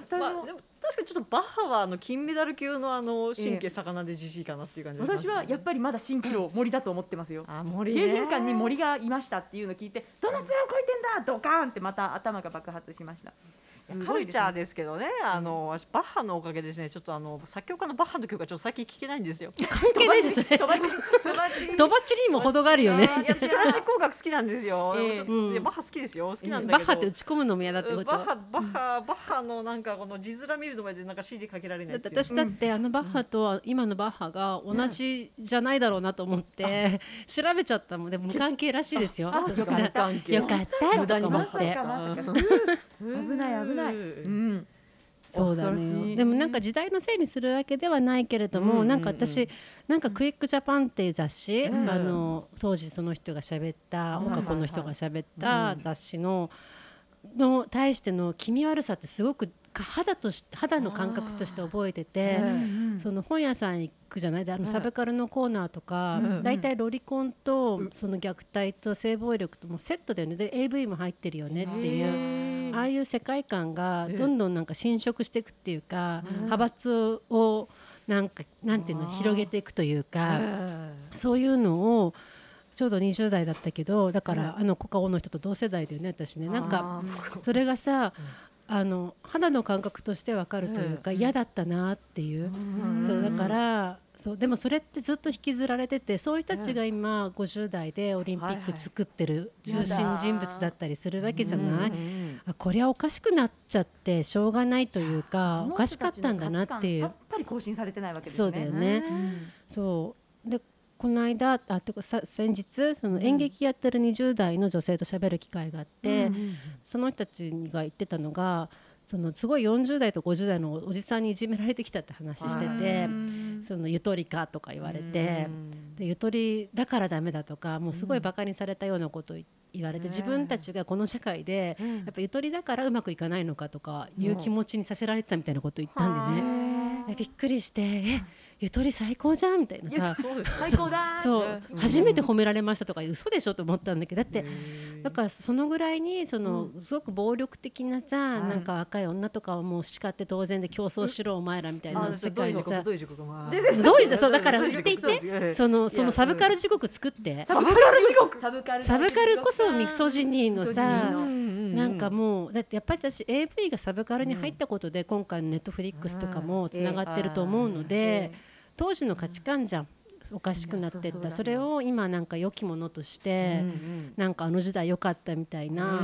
[SPEAKER 3] 私も
[SPEAKER 4] まあ確かにちょっとバッハはあの金メダル級のあの神経魚でじじいかなっていう感じがします
[SPEAKER 3] 私はやっぱりまだ蜃気楼森だと思ってますよ。
[SPEAKER 4] あ森
[SPEAKER 3] 迎賓館に森がいましたっていうのを聞いて、どの面をこいてんだ、ドカーンってまた頭が爆発しました。す
[SPEAKER 4] カルチャー
[SPEAKER 3] で
[SPEAKER 4] ですけどね、あの私バッハのおかげでですね、ちょっとあの作曲家のバッハの曲がちょっと最近聞けないんですよ。[LAUGHS]
[SPEAKER 2] 関係ないですそれ
[SPEAKER 3] とば
[SPEAKER 2] っちりにも程があるよね。
[SPEAKER 4] いや、私クラシック音楽好きなんですよ。[LAUGHS] バッハ好きですよ。好きなんだけど。
[SPEAKER 2] バッハって打ち込むのも嫌だってこと？
[SPEAKER 4] バッハバッハバッハのなんかこの字面見るのまでなんか CD かけられな
[SPEAKER 2] だって
[SPEAKER 4] い。
[SPEAKER 2] 私だってあのバッハとは今のバッハが同じじゃないだろうなと思って調べちゃったもん。でも無関係らしいですよ。
[SPEAKER 3] あよかった
[SPEAKER 2] よかった
[SPEAKER 4] 無駄に
[SPEAKER 2] とか。思。
[SPEAKER 3] 危ない危ない。うん。
[SPEAKER 2] そうだね。でもなんか時代のせいにするわけではないけれども、
[SPEAKER 4] うん
[SPEAKER 2] なんか私なんかクイックジャパンっていう雑誌、
[SPEAKER 4] うん。
[SPEAKER 2] あの当時その人が喋った
[SPEAKER 3] うん。
[SPEAKER 2] 岡子の人が喋っ
[SPEAKER 4] はい
[SPEAKER 2] た
[SPEAKER 4] はい。
[SPEAKER 2] 雑誌のの対しての気味悪さってすごくか肌として肌の感覚として覚えてて。
[SPEAKER 4] うん
[SPEAKER 2] その本屋さん行くじゃない？であのサブカルのコーナーとか
[SPEAKER 4] うん
[SPEAKER 2] だいたいロリコンとその虐待と性暴力ともセットだよね。で AV も入ってるよねっていうああいう世界観がどんどんなんか侵食していくっていうか派閥をなんかなんていうの広げていくというかそういうのをちょうど20代だったけどだからあのコカオの人と同世代だよね私ね。なんかそれがさあの肌の感覚としてわかるというか嫌だったなっていう。そうだからそうでもそれってずっと引きずられててそういう人たちが今50代でオリンピック作ってる中心人物だったりするわけじゃない、あこりゃおかしくなっちゃってしょうがないというかおかしかったんだなっていう。
[SPEAKER 3] さっぱり更新されてないわけです
[SPEAKER 2] そ
[SPEAKER 3] ね。
[SPEAKER 2] うだよね。そう。でこの間あてかさ先日その演劇やってる20代の女性と喋る機会があって、その人たちが言ってたのがそのすごい40代と50代のおじさんにいじめられてきたって話してて、そのゆとりかとか言われて、でゆとりだからダメだとかもうすごいバカにされたようなことを言われて、自分たちがこの社会で、やっぱゆとりだからうまくいかないのかとかいう気持ちにさせられてたみたいなことを言ったんでね、えびっくりしてえゆとり最高じゃんみたいなさ。[LAUGHS]
[SPEAKER 3] 最高だ。ー。
[SPEAKER 2] そう、初めて褒められましたとか嘘でしょと思ったんだけどだってだからそのぐらいにその、すごく暴力的なさ、なんか若い女とかをもう叱って当然で競争しろお前らみたいな世界でさ。
[SPEAKER 4] どういう [LAUGHS]
[SPEAKER 2] そうだから言って言っ
[SPEAKER 4] 時刻？
[SPEAKER 2] てそのそのサブカル地獄作って。
[SPEAKER 3] サブカル地獄。サブカル
[SPEAKER 2] サブカルこそミソジニーのさ
[SPEAKER 3] ミソジニーの。
[SPEAKER 2] なんかもうだってやっぱり私 AV がサブカルに入ったことで今回のネットフリックスとかもつながってると思うので当時の価値観じゃん。おかしくなってっ
[SPEAKER 3] いやそうそうだね。
[SPEAKER 2] たそれを今なんか良きものとしてなんかあの時代良かったみたいな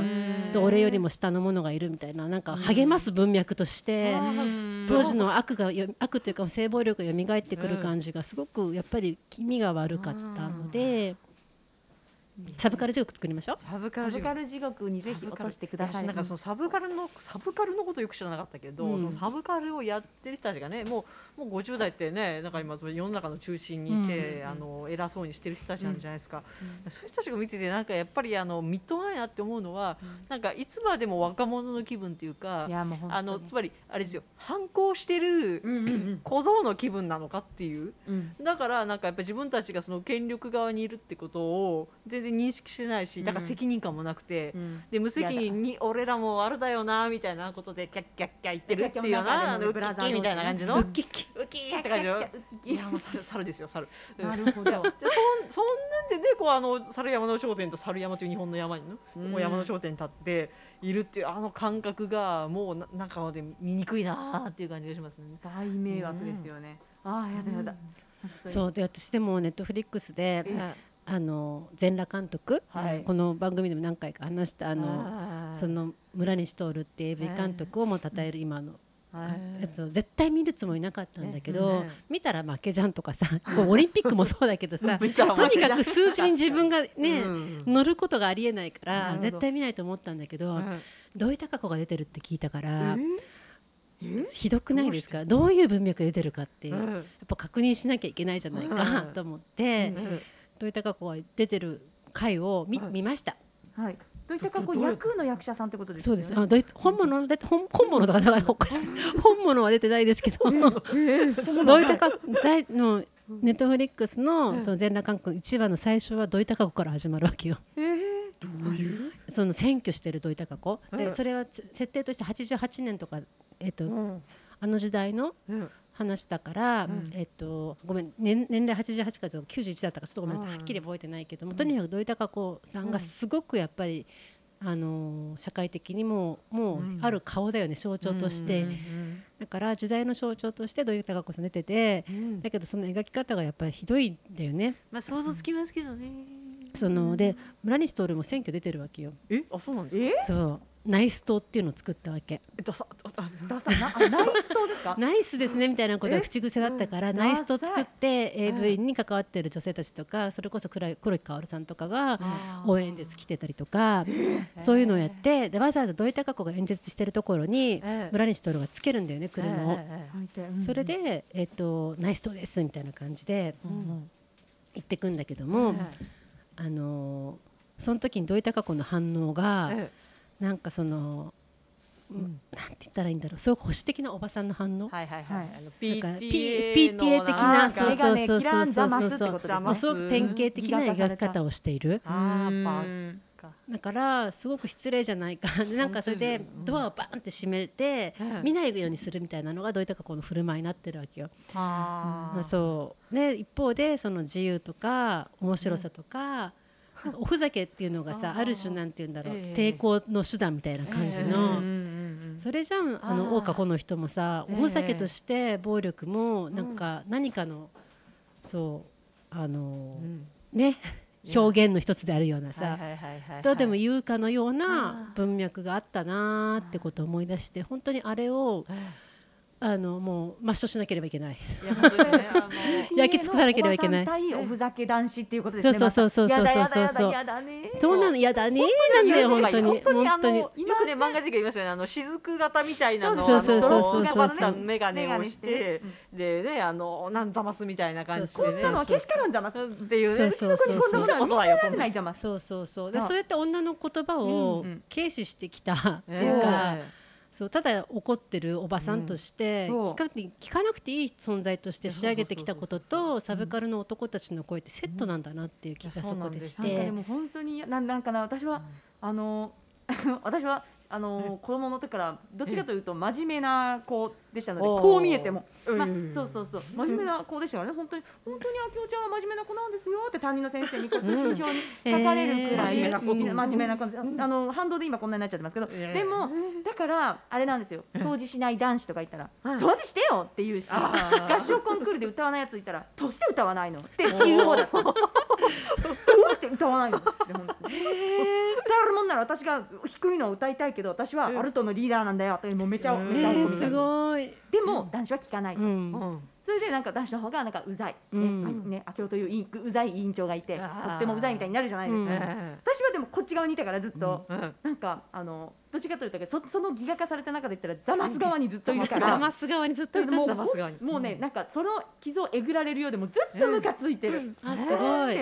[SPEAKER 2] で俺よりも下の者がいるみたいななんか励ます文脈として当時の悪がよ悪というか性暴力が蘇ってくる感じがすごくやっぱり気味が悪かったのでサブカル地獄作りましょう。
[SPEAKER 4] サブカル地獄。
[SPEAKER 3] サブカル地獄にぜひ落としてください。
[SPEAKER 4] やなんかそのサブカルのサブカルのことよく知らなかったけど、
[SPEAKER 2] うん。
[SPEAKER 4] そのサブカルをやってる人たちがねもうもう50代ってねなんか今その世の中の中心にいて、あの偉そうにしてる人たちなんじゃないですか、そういう人たちが見ててなんかやっぱりあのみっともないなって思うのは、なんかいつまでも若者の気分っていうか
[SPEAKER 3] いやもう本当に。
[SPEAKER 4] あのつまりあれですよ反抗してる
[SPEAKER 3] うんうんうん。
[SPEAKER 4] 小僧の気分なのかっていう。
[SPEAKER 3] うん。
[SPEAKER 4] だからなんかやっぱ自分たちがその権力側にいるってことを全然然認識してないしだから責任感もなくて、
[SPEAKER 3] うん
[SPEAKER 4] で無責任に俺らもあるだよなみたいなことでキャッキャッキャ言ってるっていうようなあのウッキッキみたいな感じのウッキッキウッキーって感じのいやもう猿猿ですよ猿。
[SPEAKER 3] なるほど
[SPEAKER 4] でそんそんなんでねこうあの猿山の頂点と猿山という日本の山にの、山の頂点に立っているっていうあの感覚がもうななんかで見にくいなーっていう感じがしますね。
[SPEAKER 3] 大迷惑ですよね、ああやだやだ、う
[SPEAKER 2] そうで私でもネットフリックスであの全裸監督、
[SPEAKER 4] はい。
[SPEAKER 2] この番組でも何回か話したあのその村西徹って AV 監督をも称える今の
[SPEAKER 4] はい。
[SPEAKER 2] やつを絶対見るつもりなかったんだけど、
[SPEAKER 4] ね
[SPEAKER 2] 見たら負けじゃんとかさオリンピックもそうだけどさ [LAUGHS] とにかく数字に自分がね、
[SPEAKER 4] うん。
[SPEAKER 2] 乗ることがありえないから絶対見ないと思ったんだけど、土井孝子が出てるって聞いたから、ひどくないですか？どういう文脈で出てるかって、
[SPEAKER 4] うん。
[SPEAKER 2] やっぱ確認しなきゃいけないじゃないか、
[SPEAKER 4] うん。
[SPEAKER 2] と思って、
[SPEAKER 4] うん
[SPEAKER 2] 土井孝子が出てる回を見,、
[SPEAKER 4] はい。
[SPEAKER 2] 見ました。
[SPEAKER 3] はい。どういった格好
[SPEAKER 4] どういう
[SPEAKER 3] 役の役者さんってことですよね。
[SPEAKER 2] そうです。あ、どうい本物だって本本物とかだからおかしい。[LAUGHS] 本物は出てないですけど、どういったか大のネットフリックスのその全裸韓国一話の最初は土井孝子から始まるわけよ。
[SPEAKER 3] えー
[SPEAKER 4] どういう？
[SPEAKER 2] その占拠してる土井孝子。
[SPEAKER 4] うん
[SPEAKER 2] でそれはつ設定として88年とかえっと
[SPEAKER 4] うん。
[SPEAKER 2] あの時代の
[SPEAKER 4] うん
[SPEAKER 2] 話だから、
[SPEAKER 4] うん。
[SPEAKER 2] えっとごめん年年齢88かとか91だったかちょっとごめんなさい、
[SPEAKER 4] うん。
[SPEAKER 2] はっきり覚えてないけども、とにかく土井孝子さんがすごくやっぱり、あのー社会的にももう
[SPEAKER 4] うん
[SPEAKER 2] ある顔だよね象徴として、
[SPEAKER 4] うん
[SPEAKER 2] だから時代の象徴として土井孝子さん出てて
[SPEAKER 4] うん。
[SPEAKER 2] だけどその描き方がやっぱりひどいんだよね。
[SPEAKER 4] まあ想像つきますけどね。
[SPEAKER 2] そので村西徹も選挙出てるわけよ。
[SPEAKER 4] え？あそうなんですか？
[SPEAKER 3] え
[SPEAKER 2] そうナイス党っていうのを作ったわけ。
[SPEAKER 4] えダサ
[SPEAKER 3] ダサナイス党ですか？[LAUGHS]
[SPEAKER 2] ナイスですねみたいなことが
[SPEAKER 3] え？
[SPEAKER 2] 口癖だったから、
[SPEAKER 3] うん
[SPEAKER 2] ナイスと作って AV に関わってる女性たちとかそれこそ黒い黒井薫さんとかが応援演説来てたりとか、そういうのをやってでわざわざ土井孝子が演説してるところに
[SPEAKER 4] ええ。
[SPEAKER 2] 村西徹がつけるんだよね車を。それで、えっとナイス党ですみたいな感じで
[SPEAKER 4] えうん。
[SPEAKER 2] 言ってくんだけども、あのーその時に土井孝子の反応が、
[SPEAKER 4] え
[SPEAKER 2] なんかその、
[SPEAKER 4] うん。
[SPEAKER 2] なんて言ったらいいんだろう。すごく保守的なおばさんの反応。
[SPEAKER 4] はいはいはい。PTA の
[SPEAKER 2] PTA 的
[SPEAKER 4] な
[SPEAKER 2] そう
[SPEAKER 3] か
[SPEAKER 2] そうそうそうそう。そう
[SPEAKER 3] ことですね
[SPEAKER 2] も。うすごく典型的な描き方をしている。
[SPEAKER 4] あーバ
[SPEAKER 3] うん。
[SPEAKER 4] カ
[SPEAKER 2] だからすごく失礼じゃないか。で [LAUGHS] なんかそれでドアをバーンって閉めて
[SPEAKER 4] うん。
[SPEAKER 2] 見ないようにするみたいなのがどういったかこの振る舞いになってるわけよ。
[SPEAKER 4] あ
[SPEAKER 2] まあ、そう。で一方でその自由とか面白さとか、なんか [LAUGHS] おふざけっていうのがさ
[SPEAKER 4] あ
[SPEAKER 2] る種なんて言うんだろう、
[SPEAKER 4] ええ。
[SPEAKER 2] 抵抗の手段みたいな感じの。それじゃんあの大川の人もさ
[SPEAKER 4] ええ。
[SPEAKER 2] おふざけとして暴力もなんか何かの、そうあのね表現の一つであるようなさ、どうでも言うかのような文脈があったなーってことを思い出して本当にあれをあのもう抹消しなければいけない。[LAUGHS] 焼き尽くさなければいけない。
[SPEAKER 3] おふざけ男子っていうことですね。
[SPEAKER 2] そうそうそうそう。そうそうそう。そう。なの嫌だね。なんだよ本当に
[SPEAKER 4] 本当に。よくね漫画で言いますよね。あの雫型みたいなの
[SPEAKER 2] そうそうそうそう。
[SPEAKER 4] あの
[SPEAKER 2] そう
[SPEAKER 4] ドロップ型メガネをしてでねあのなんざますみたいな感じでね。
[SPEAKER 3] こんなのはけしからんざます。
[SPEAKER 4] っていう。ね
[SPEAKER 2] そうそうそうそう
[SPEAKER 4] そんなことないよそん。
[SPEAKER 2] そうそうそう。で
[SPEAKER 3] あ
[SPEAKER 2] そうやって女の言葉を軽視してきたって
[SPEAKER 4] え
[SPEAKER 2] いうか、
[SPEAKER 4] え
[SPEAKER 2] そうただ怒ってるおばさんとして、聞か聞かなくていい存在として仕上げてきたこととサブカルの男たちの声ってセットなんだなっていう気がそこでし
[SPEAKER 4] うん
[SPEAKER 3] でも本当になんなんかな私はあの [LAUGHS] 私はあの子供の時からどっちかというと真面目な子でしたのでこう見えても、まあ
[SPEAKER 4] うん。
[SPEAKER 3] そうそうそう。真面目な子でしたからね本当に本当にあきおちゃんは真面目な子なんですよって担任の先生にこう通知表に書かれるくらい、
[SPEAKER 2] 真面目な子
[SPEAKER 3] 真面目な子あの反動で今こんなになっちゃってますけど、でもだからあれなんですよ。掃除しない男子とか言ったら
[SPEAKER 4] うん。
[SPEAKER 3] 掃除してよって言うし合唱コンクールで歌わないやついたらどうして歌わないの？っていう方だ。っ [LAUGHS] たどうして歌わないの？って本当に歌えるもんなら私が低いのを歌いたいけど私はアルトのリーダーなんだよ。ってもうめちゃ
[SPEAKER 4] うん
[SPEAKER 3] めちゃ
[SPEAKER 2] えー。すごい、
[SPEAKER 3] でも男子は聞かない、
[SPEAKER 2] うん。
[SPEAKER 4] うん。
[SPEAKER 3] それでなんか男子の方がなんかうざい、
[SPEAKER 2] うん。
[SPEAKER 3] ね明夫といううざい委員長がいてとってもうざいみたいになるじゃないですか、私はでもこっち側にいたからずっと、なんかあのどっちかというとそそのギガ化された中で言ったらザマス側にずっといるか。ら、
[SPEAKER 2] ザマス側にずっといた
[SPEAKER 3] もうね、なんかその傷をえぐられるようでもずっとムカついてる、
[SPEAKER 2] あすごい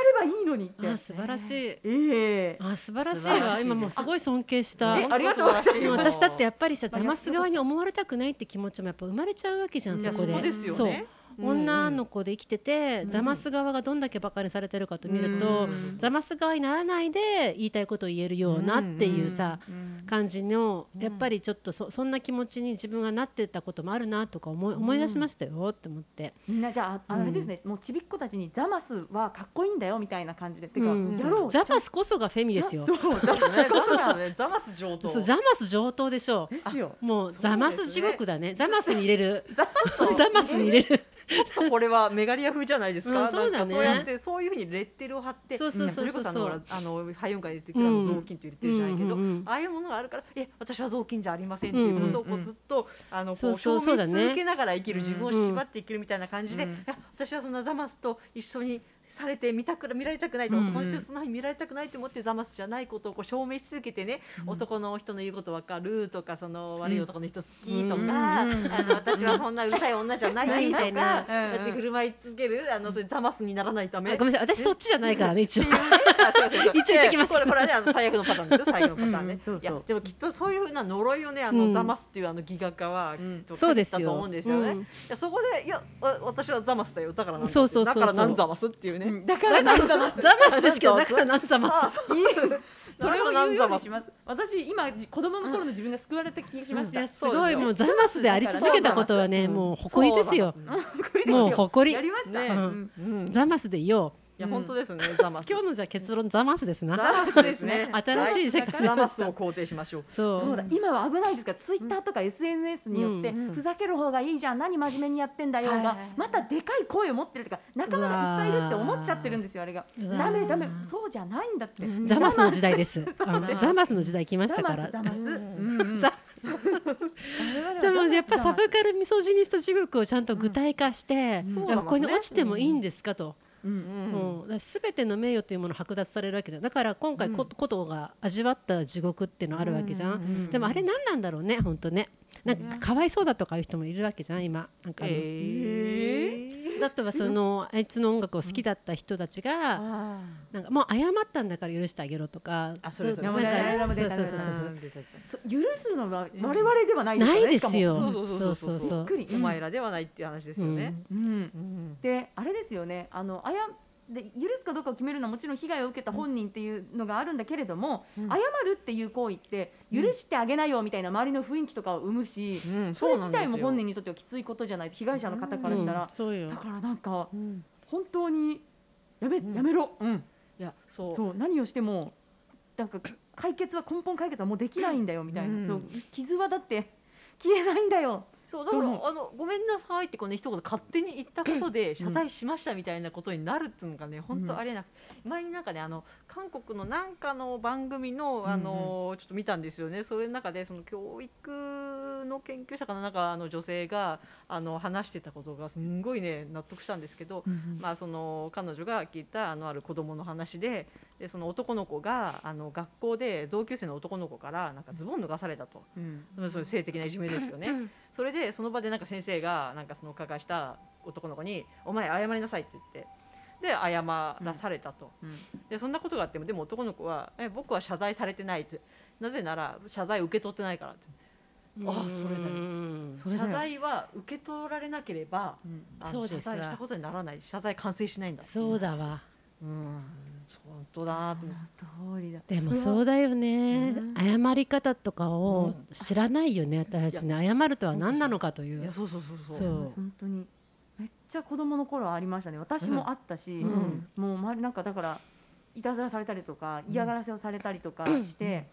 [SPEAKER 3] ればいいのにって。
[SPEAKER 2] あ素晴らしい。
[SPEAKER 3] ええ。
[SPEAKER 2] あ素晴らしいわ。今もうすごい尊敬した。
[SPEAKER 3] えありがとうございます。
[SPEAKER 2] でも私だってやっぱりさ
[SPEAKER 3] まあ
[SPEAKER 2] ザマス側に思われたくないって気持ちもやっぱ生まれちゃうわけじゃん
[SPEAKER 3] い
[SPEAKER 2] そこで。
[SPEAKER 3] やそうですよ
[SPEAKER 2] そう。
[SPEAKER 3] ね
[SPEAKER 2] 女の子で生きてて、ザマス側がどんだけバカにされてるかと見ると、
[SPEAKER 4] うん
[SPEAKER 2] ザマス側にならないで言いたいことを言えるようなっていうさ、
[SPEAKER 3] うん
[SPEAKER 2] 感じのやっぱりちょっとそそんな気持ちに自分がなってたこともあるなとか思い思い出しましたよって思って。
[SPEAKER 3] みんなじゃあああれですね、もうちびっ子たちにザマスはかっこいいんだよみたいな感じで、てか、
[SPEAKER 2] うん
[SPEAKER 3] やろう
[SPEAKER 2] ザマスこそがフェミですよ。
[SPEAKER 3] そう
[SPEAKER 4] だね、ザマスね、ザマス上等。
[SPEAKER 2] そうザマス上等でしょ
[SPEAKER 3] ですよ
[SPEAKER 2] う。もうザマス地獄だね。ザマスに入れる。ザマスに入れる。[LAUGHS]
[SPEAKER 4] ちょっとこれはメガリア風じゃないですか？
[SPEAKER 2] うんそうだね。
[SPEAKER 4] なんかそうやってそういうふうにレッテルを貼って、
[SPEAKER 2] そう
[SPEAKER 4] れこそあのあのハイオン会で出てくるあの雑巾と言ってるじゃないけど、
[SPEAKER 2] うんうんうん
[SPEAKER 4] ああいうものがあるから、え私は雑巾じゃありませんっていうことをこ
[SPEAKER 3] うん。うん
[SPEAKER 4] うずっとあのこ
[SPEAKER 2] そう
[SPEAKER 4] う証明続けながら生きる自分を縛っていけるみたいな感じで、
[SPEAKER 3] うん。
[SPEAKER 4] いや私はそんなザマスと一緒にされて見たくら見られたくないと、
[SPEAKER 2] うん
[SPEAKER 4] 男の人にそんなふうに見られたくないと思ってザマスじゃないことをこう証明し続けてね、男の人の言うことわかるとかその悪い男の人好きとか、
[SPEAKER 2] うん
[SPEAKER 4] あの私はそんなうるさい女じゃない
[SPEAKER 2] み
[SPEAKER 4] とか、やって振る舞い続けるあのそれザマスにならないため。
[SPEAKER 2] あごめんなさい。私そっちじゃないからね一応。[LAUGHS]
[SPEAKER 4] あそうそうそう。
[SPEAKER 2] 一応言ってきます
[SPEAKER 4] これこれはねあの最悪のパターンです。よ最悪のパターンね。
[SPEAKER 3] うんそうそう。
[SPEAKER 4] いやでもきっとそういうふうな呪いをねあの、
[SPEAKER 2] うん。
[SPEAKER 4] ザマスっていうあの戯画化はきっと
[SPEAKER 2] そうですよ。
[SPEAKER 4] と思うんですよね。
[SPEAKER 2] うん。
[SPEAKER 4] いやそこでいやわ私はザマスだよ。だからなんだ
[SPEAKER 2] そうそうそうそう。
[SPEAKER 4] だからなんザマスっていうね。
[SPEAKER 3] うんだからなんザマス。
[SPEAKER 2] ザマス。ですけどだからなんザマ
[SPEAKER 4] あ
[SPEAKER 2] ス。
[SPEAKER 4] いい。
[SPEAKER 3] それを言うよます。私今じ子供の頃の自分が救われた気がしました、
[SPEAKER 2] すごいもうザマスであり続けたことはね
[SPEAKER 4] うん
[SPEAKER 2] もう誇りですよ。もう誇り。
[SPEAKER 3] やりました、
[SPEAKER 4] ね。
[SPEAKER 3] うん。
[SPEAKER 4] うん。
[SPEAKER 2] ザマスでいよ
[SPEAKER 4] いや本当ですねザマ
[SPEAKER 2] う。
[SPEAKER 4] ス。
[SPEAKER 2] 今日のじゃあ結論ザマスですな。
[SPEAKER 4] ザマスですね。[LAUGHS]
[SPEAKER 2] 新しい世界
[SPEAKER 4] ザマスを肯定しましょう。
[SPEAKER 2] そう。
[SPEAKER 3] そうだ今は危ないですか？らツイッターとか SNS によって、ふざける方がいいじゃん何真面目にやってんだよが、またでかい声を持ってるとか仲間がいっぱいいるって思っちゃってるんですよあれがダメダメそうじゃないんだって、
[SPEAKER 2] ザマスの時代です。[LAUGHS]
[SPEAKER 3] ザマス
[SPEAKER 2] の時代来ましたから。
[SPEAKER 3] ザマスザ
[SPEAKER 2] じゃあもうやっぱサブカルミソジニスト地獄をちゃんと具体化して、ここに落ちてもいいんですかと。
[SPEAKER 3] うん
[SPEAKER 2] もうすべての名誉というものを剥奪されるわけじゃん。だから今回こ、ことが味わった地獄っていうのあるわけじゃん,、うん。でもあれ何なん。だろうね本当ねなん。かかわいそうだとかいう人もいるわけじゃん。今なん。か、
[SPEAKER 4] えー
[SPEAKER 2] だとはそのあいつの音楽を好きだった人たちが、
[SPEAKER 3] あ
[SPEAKER 2] なんかもう謝ったんだから許してあげろとか
[SPEAKER 4] あそれそ
[SPEAKER 3] う
[SPEAKER 2] そう。そうそうそう
[SPEAKER 3] そう。許すのは我々ではないです
[SPEAKER 2] ないですよ
[SPEAKER 4] そうそうそう。そう
[SPEAKER 2] そうそうそう。
[SPEAKER 3] びっくり。
[SPEAKER 4] お前らではないっていう話ですよね。
[SPEAKER 3] うん、うん。
[SPEAKER 4] うん
[SPEAKER 3] であれですよね。あのあやで許すかどうかを決めるのはもちろん被害を受けた本人っていうのがあるんだけれども、
[SPEAKER 4] うん。
[SPEAKER 3] 謝るっていう行為って許してあげなよみたいな周りの雰囲気とかを生むし、
[SPEAKER 4] うん。
[SPEAKER 3] それ自体も本人
[SPEAKER 4] に
[SPEAKER 3] にとってはきついことじゃない被害者の方からしたら、だからなんか
[SPEAKER 4] うん。
[SPEAKER 3] 本当にやめ、
[SPEAKER 4] うん。
[SPEAKER 3] やめろ、
[SPEAKER 4] うん。いやそう。
[SPEAKER 3] そう何をしてもなんか解決は根本解決はもうできないんだよみたいな、
[SPEAKER 4] うん。
[SPEAKER 3] そう傷はだって消えないんだよ
[SPEAKER 4] そうだからあのごめんなさいってこうね一言勝手に言ったことで謝罪しましたみたいなことになるっていうのがね本当ありえなくて前になんかねあの韓国のなんかの番組のあのちょっと見たんですよね。それの中でその教育の研究者かななんかあの女性があの話してたことがすんごいね納得したんですけど、まあ、その彼女が聞いたあのある子供の話ででその男の子があの学校で同級生の男の子からなんかズボン脱がされたと。
[SPEAKER 3] うん。
[SPEAKER 4] それ性的な [LAUGHS] いじめですよね。[LAUGHS] それでその場でなんか先生がなんかその加害した男の子に「お前謝りなさい」って言ってで謝らされたと、
[SPEAKER 3] うん。
[SPEAKER 4] でそんなことがあってもでも男の子は「え僕は謝罪されてない」って。なぜなら謝罪受け取ってないからって。あそれ謝罪は受け取られなければ
[SPEAKER 3] うん。
[SPEAKER 4] 謝罪したことにならない。謝罪完成しないんだ
[SPEAKER 2] そうだわ。
[SPEAKER 4] うん本当だなと思って。
[SPEAKER 3] その通りだ。
[SPEAKER 2] でもそうだよね、
[SPEAKER 4] うん。
[SPEAKER 2] 謝り方とかを知らないよね、私たちね謝るとは何なのかという。
[SPEAKER 4] いやそうそうそうそう。
[SPEAKER 2] そう。
[SPEAKER 3] 本当に。めっちゃ子供の頃はありましたね。私もあったし、
[SPEAKER 2] うん。
[SPEAKER 3] もう周りなんかだからいたずらされたりとか嫌がらせをされたりとかして、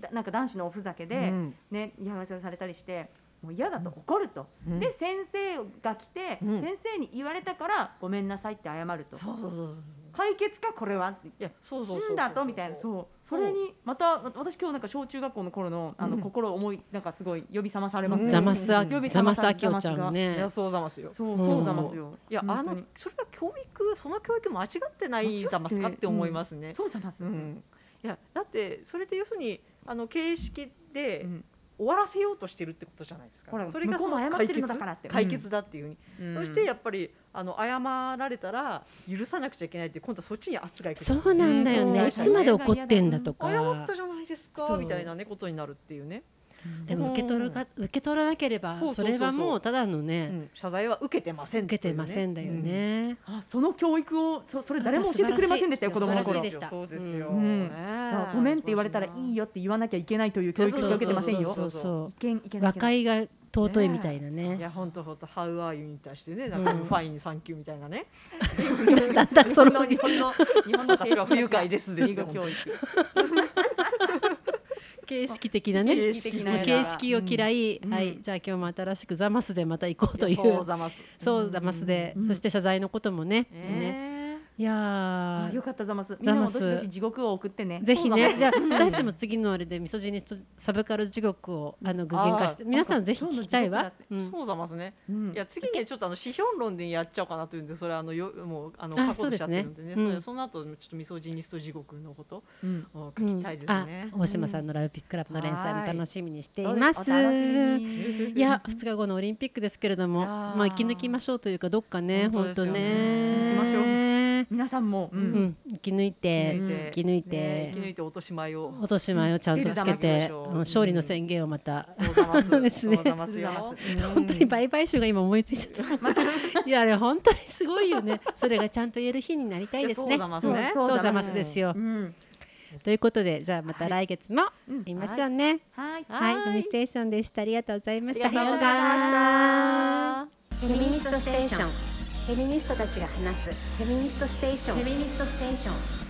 [SPEAKER 3] だなんか男子のおふざけで、
[SPEAKER 4] うん。
[SPEAKER 3] ね、嫌がらせをされたりしてもう嫌だと怒ると、
[SPEAKER 4] うん。
[SPEAKER 3] で先生が来て、
[SPEAKER 4] うん。
[SPEAKER 3] 先生に言われたからごめんなさいって謝ると。
[SPEAKER 4] そうそうそうそう
[SPEAKER 3] 解決かこれは？って
[SPEAKER 4] いやそうそうそう
[SPEAKER 3] だと？みたいな。そう。それにまた私今日なんか小中学校の頃のあの、
[SPEAKER 4] うん
[SPEAKER 3] 心を思いなんかすごい呼び覚まされます、
[SPEAKER 4] うん
[SPEAKER 2] ザマスあ
[SPEAKER 3] 呼び
[SPEAKER 2] ザマス
[SPEAKER 3] 覚まさ
[SPEAKER 2] アキオちゃんの
[SPEAKER 4] い
[SPEAKER 2] ね
[SPEAKER 4] やそうざますよ。
[SPEAKER 3] そう
[SPEAKER 2] うん。
[SPEAKER 3] そうざますよ。
[SPEAKER 4] いやあのそれは教育その教育間違ってないざますかって思いますね。
[SPEAKER 3] そうざます、
[SPEAKER 4] うん。いやだってそれって要するにあの形式で
[SPEAKER 3] うん
[SPEAKER 4] 終わらせようとしてるってことじゃないですか。それがその
[SPEAKER 3] 謝ってるのだからって。
[SPEAKER 4] 解決だっていうふうに、
[SPEAKER 3] うん。
[SPEAKER 4] そしてやっぱりあの謝られたら許さなくちゃいけないって今度はそっちに圧がいく
[SPEAKER 2] そうなんだよね、
[SPEAKER 3] うん
[SPEAKER 2] いつまで怒ってんだとか。
[SPEAKER 4] 謝ったじゃないですかみたいなねことになるっていうね。
[SPEAKER 2] でも受け取るか受け取らなければ
[SPEAKER 4] そ
[SPEAKER 2] れはもうただの
[SPEAKER 4] う
[SPEAKER 2] ね
[SPEAKER 4] ん。謝罪は受けてません
[SPEAKER 2] 受けてませんだよね。
[SPEAKER 3] あその教育をそそれ誰も教えてくれませんでしたよ
[SPEAKER 2] あ
[SPEAKER 3] 子供の頃。
[SPEAKER 4] そうですよ、
[SPEAKER 3] うん。
[SPEAKER 4] ね
[SPEAKER 3] あごめんって言われたらいいよって言わなきゃいけないという教育しか受けてませんよ。
[SPEAKER 2] 和解が尊いみたいない
[SPEAKER 4] い
[SPEAKER 2] ね。
[SPEAKER 4] や本当本当ハウアーユに対してねなんか
[SPEAKER 2] うん。
[SPEAKER 4] fine thank you みたいなね、[LAUGHS]
[SPEAKER 2] だんだんその
[SPEAKER 3] 日本の日本の
[SPEAKER 4] 私は不愉快ですですよ。
[SPEAKER 3] 英語教育
[SPEAKER 2] 形式的なね。
[SPEAKER 3] 形式
[SPEAKER 2] 形式を嫌い、
[SPEAKER 3] うん。
[SPEAKER 2] はい。じゃあ今日も新しくザマスでまた行こうという。
[SPEAKER 4] そう
[SPEAKER 2] ザマス。で、
[SPEAKER 3] うん。
[SPEAKER 2] そして謝罪のこともね,、ね
[SPEAKER 4] ね
[SPEAKER 2] いや
[SPEAKER 3] よかったザマス。みんなもどしどし地獄を送ってね。
[SPEAKER 2] ぜひ
[SPEAKER 4] ね
[SPEAKER 2] ね。じゃあ私たちも次のあれでミソジニストサブカル地獄をあの具現化して皆さんぜひ聞きたいわ、うん。
[SPEAKER 4] そうざますね。
[SPEAKER 3] うん。
[SPEAKER 4] いや次ねちょっとあの指標論でやっちゃおうかなというんでそれあのよもうあの
[SPEAKER 2] あ
[SPEAKER 4] 過去としちゃってるんでね
[SPEAKER 2] そうですね。うん。
[SPEAKER 4] それその後ちょっとミソジニスト地獄のこと
[SPEAKER 3] うん。
[SPEAKER 4] を書きたいですね、
[SPEAKER 2] あ大島さんのラブピースクラブの連載も楽しみにしています。いや2日後のオリンピックですけれどもまあ生き抜きましょうというかどっかね本当
[SPEAKER 4] ね。
[SPEAKER 2] ね。
[SPEAKER 3] 生きましょう皆さんも、う
[SPEAKER 2] うん。ん、生き抜いて
[SPEAKER 4] 生
[SPEAKER 2] 生き抜い
[SPEAKER 4] ね生き抜
[SPEAKER 2] て
[SPEAKER 4] いて落とし前を。
[SPEAKER 2] 落とし前をちゃんとつけて、勝利の宣言をまた、
[SPEAKER 4] そうざます。
[SPEAKER 2] そ [LAUGHS] うですね。
[SPEAKER 4] そうざますよ。
[SPEAKER 2] 本当に売買集が今思いついちゃった。[LAUGHS] いやあれ本当にすごいよね。それがちゃんと言える日になりたいですね。
[SPEAKER 4] そうざますね。
[SPEAKER 2] そうざますですよ。
[SPEAKER 3] う。ん。
[SPEAKER 2] ということでじゃあまた来月もい。ましょうね。
[SPEAKER 3] はい。
[SPEAKER 2] ミステーションでした。ありがとうございました。
[SPEAKER 4] ありがとうございました。
[SPEAKER 1] フェミニストステーションフェミニストたちが話すフェミニストステーション。フェミニストステーション。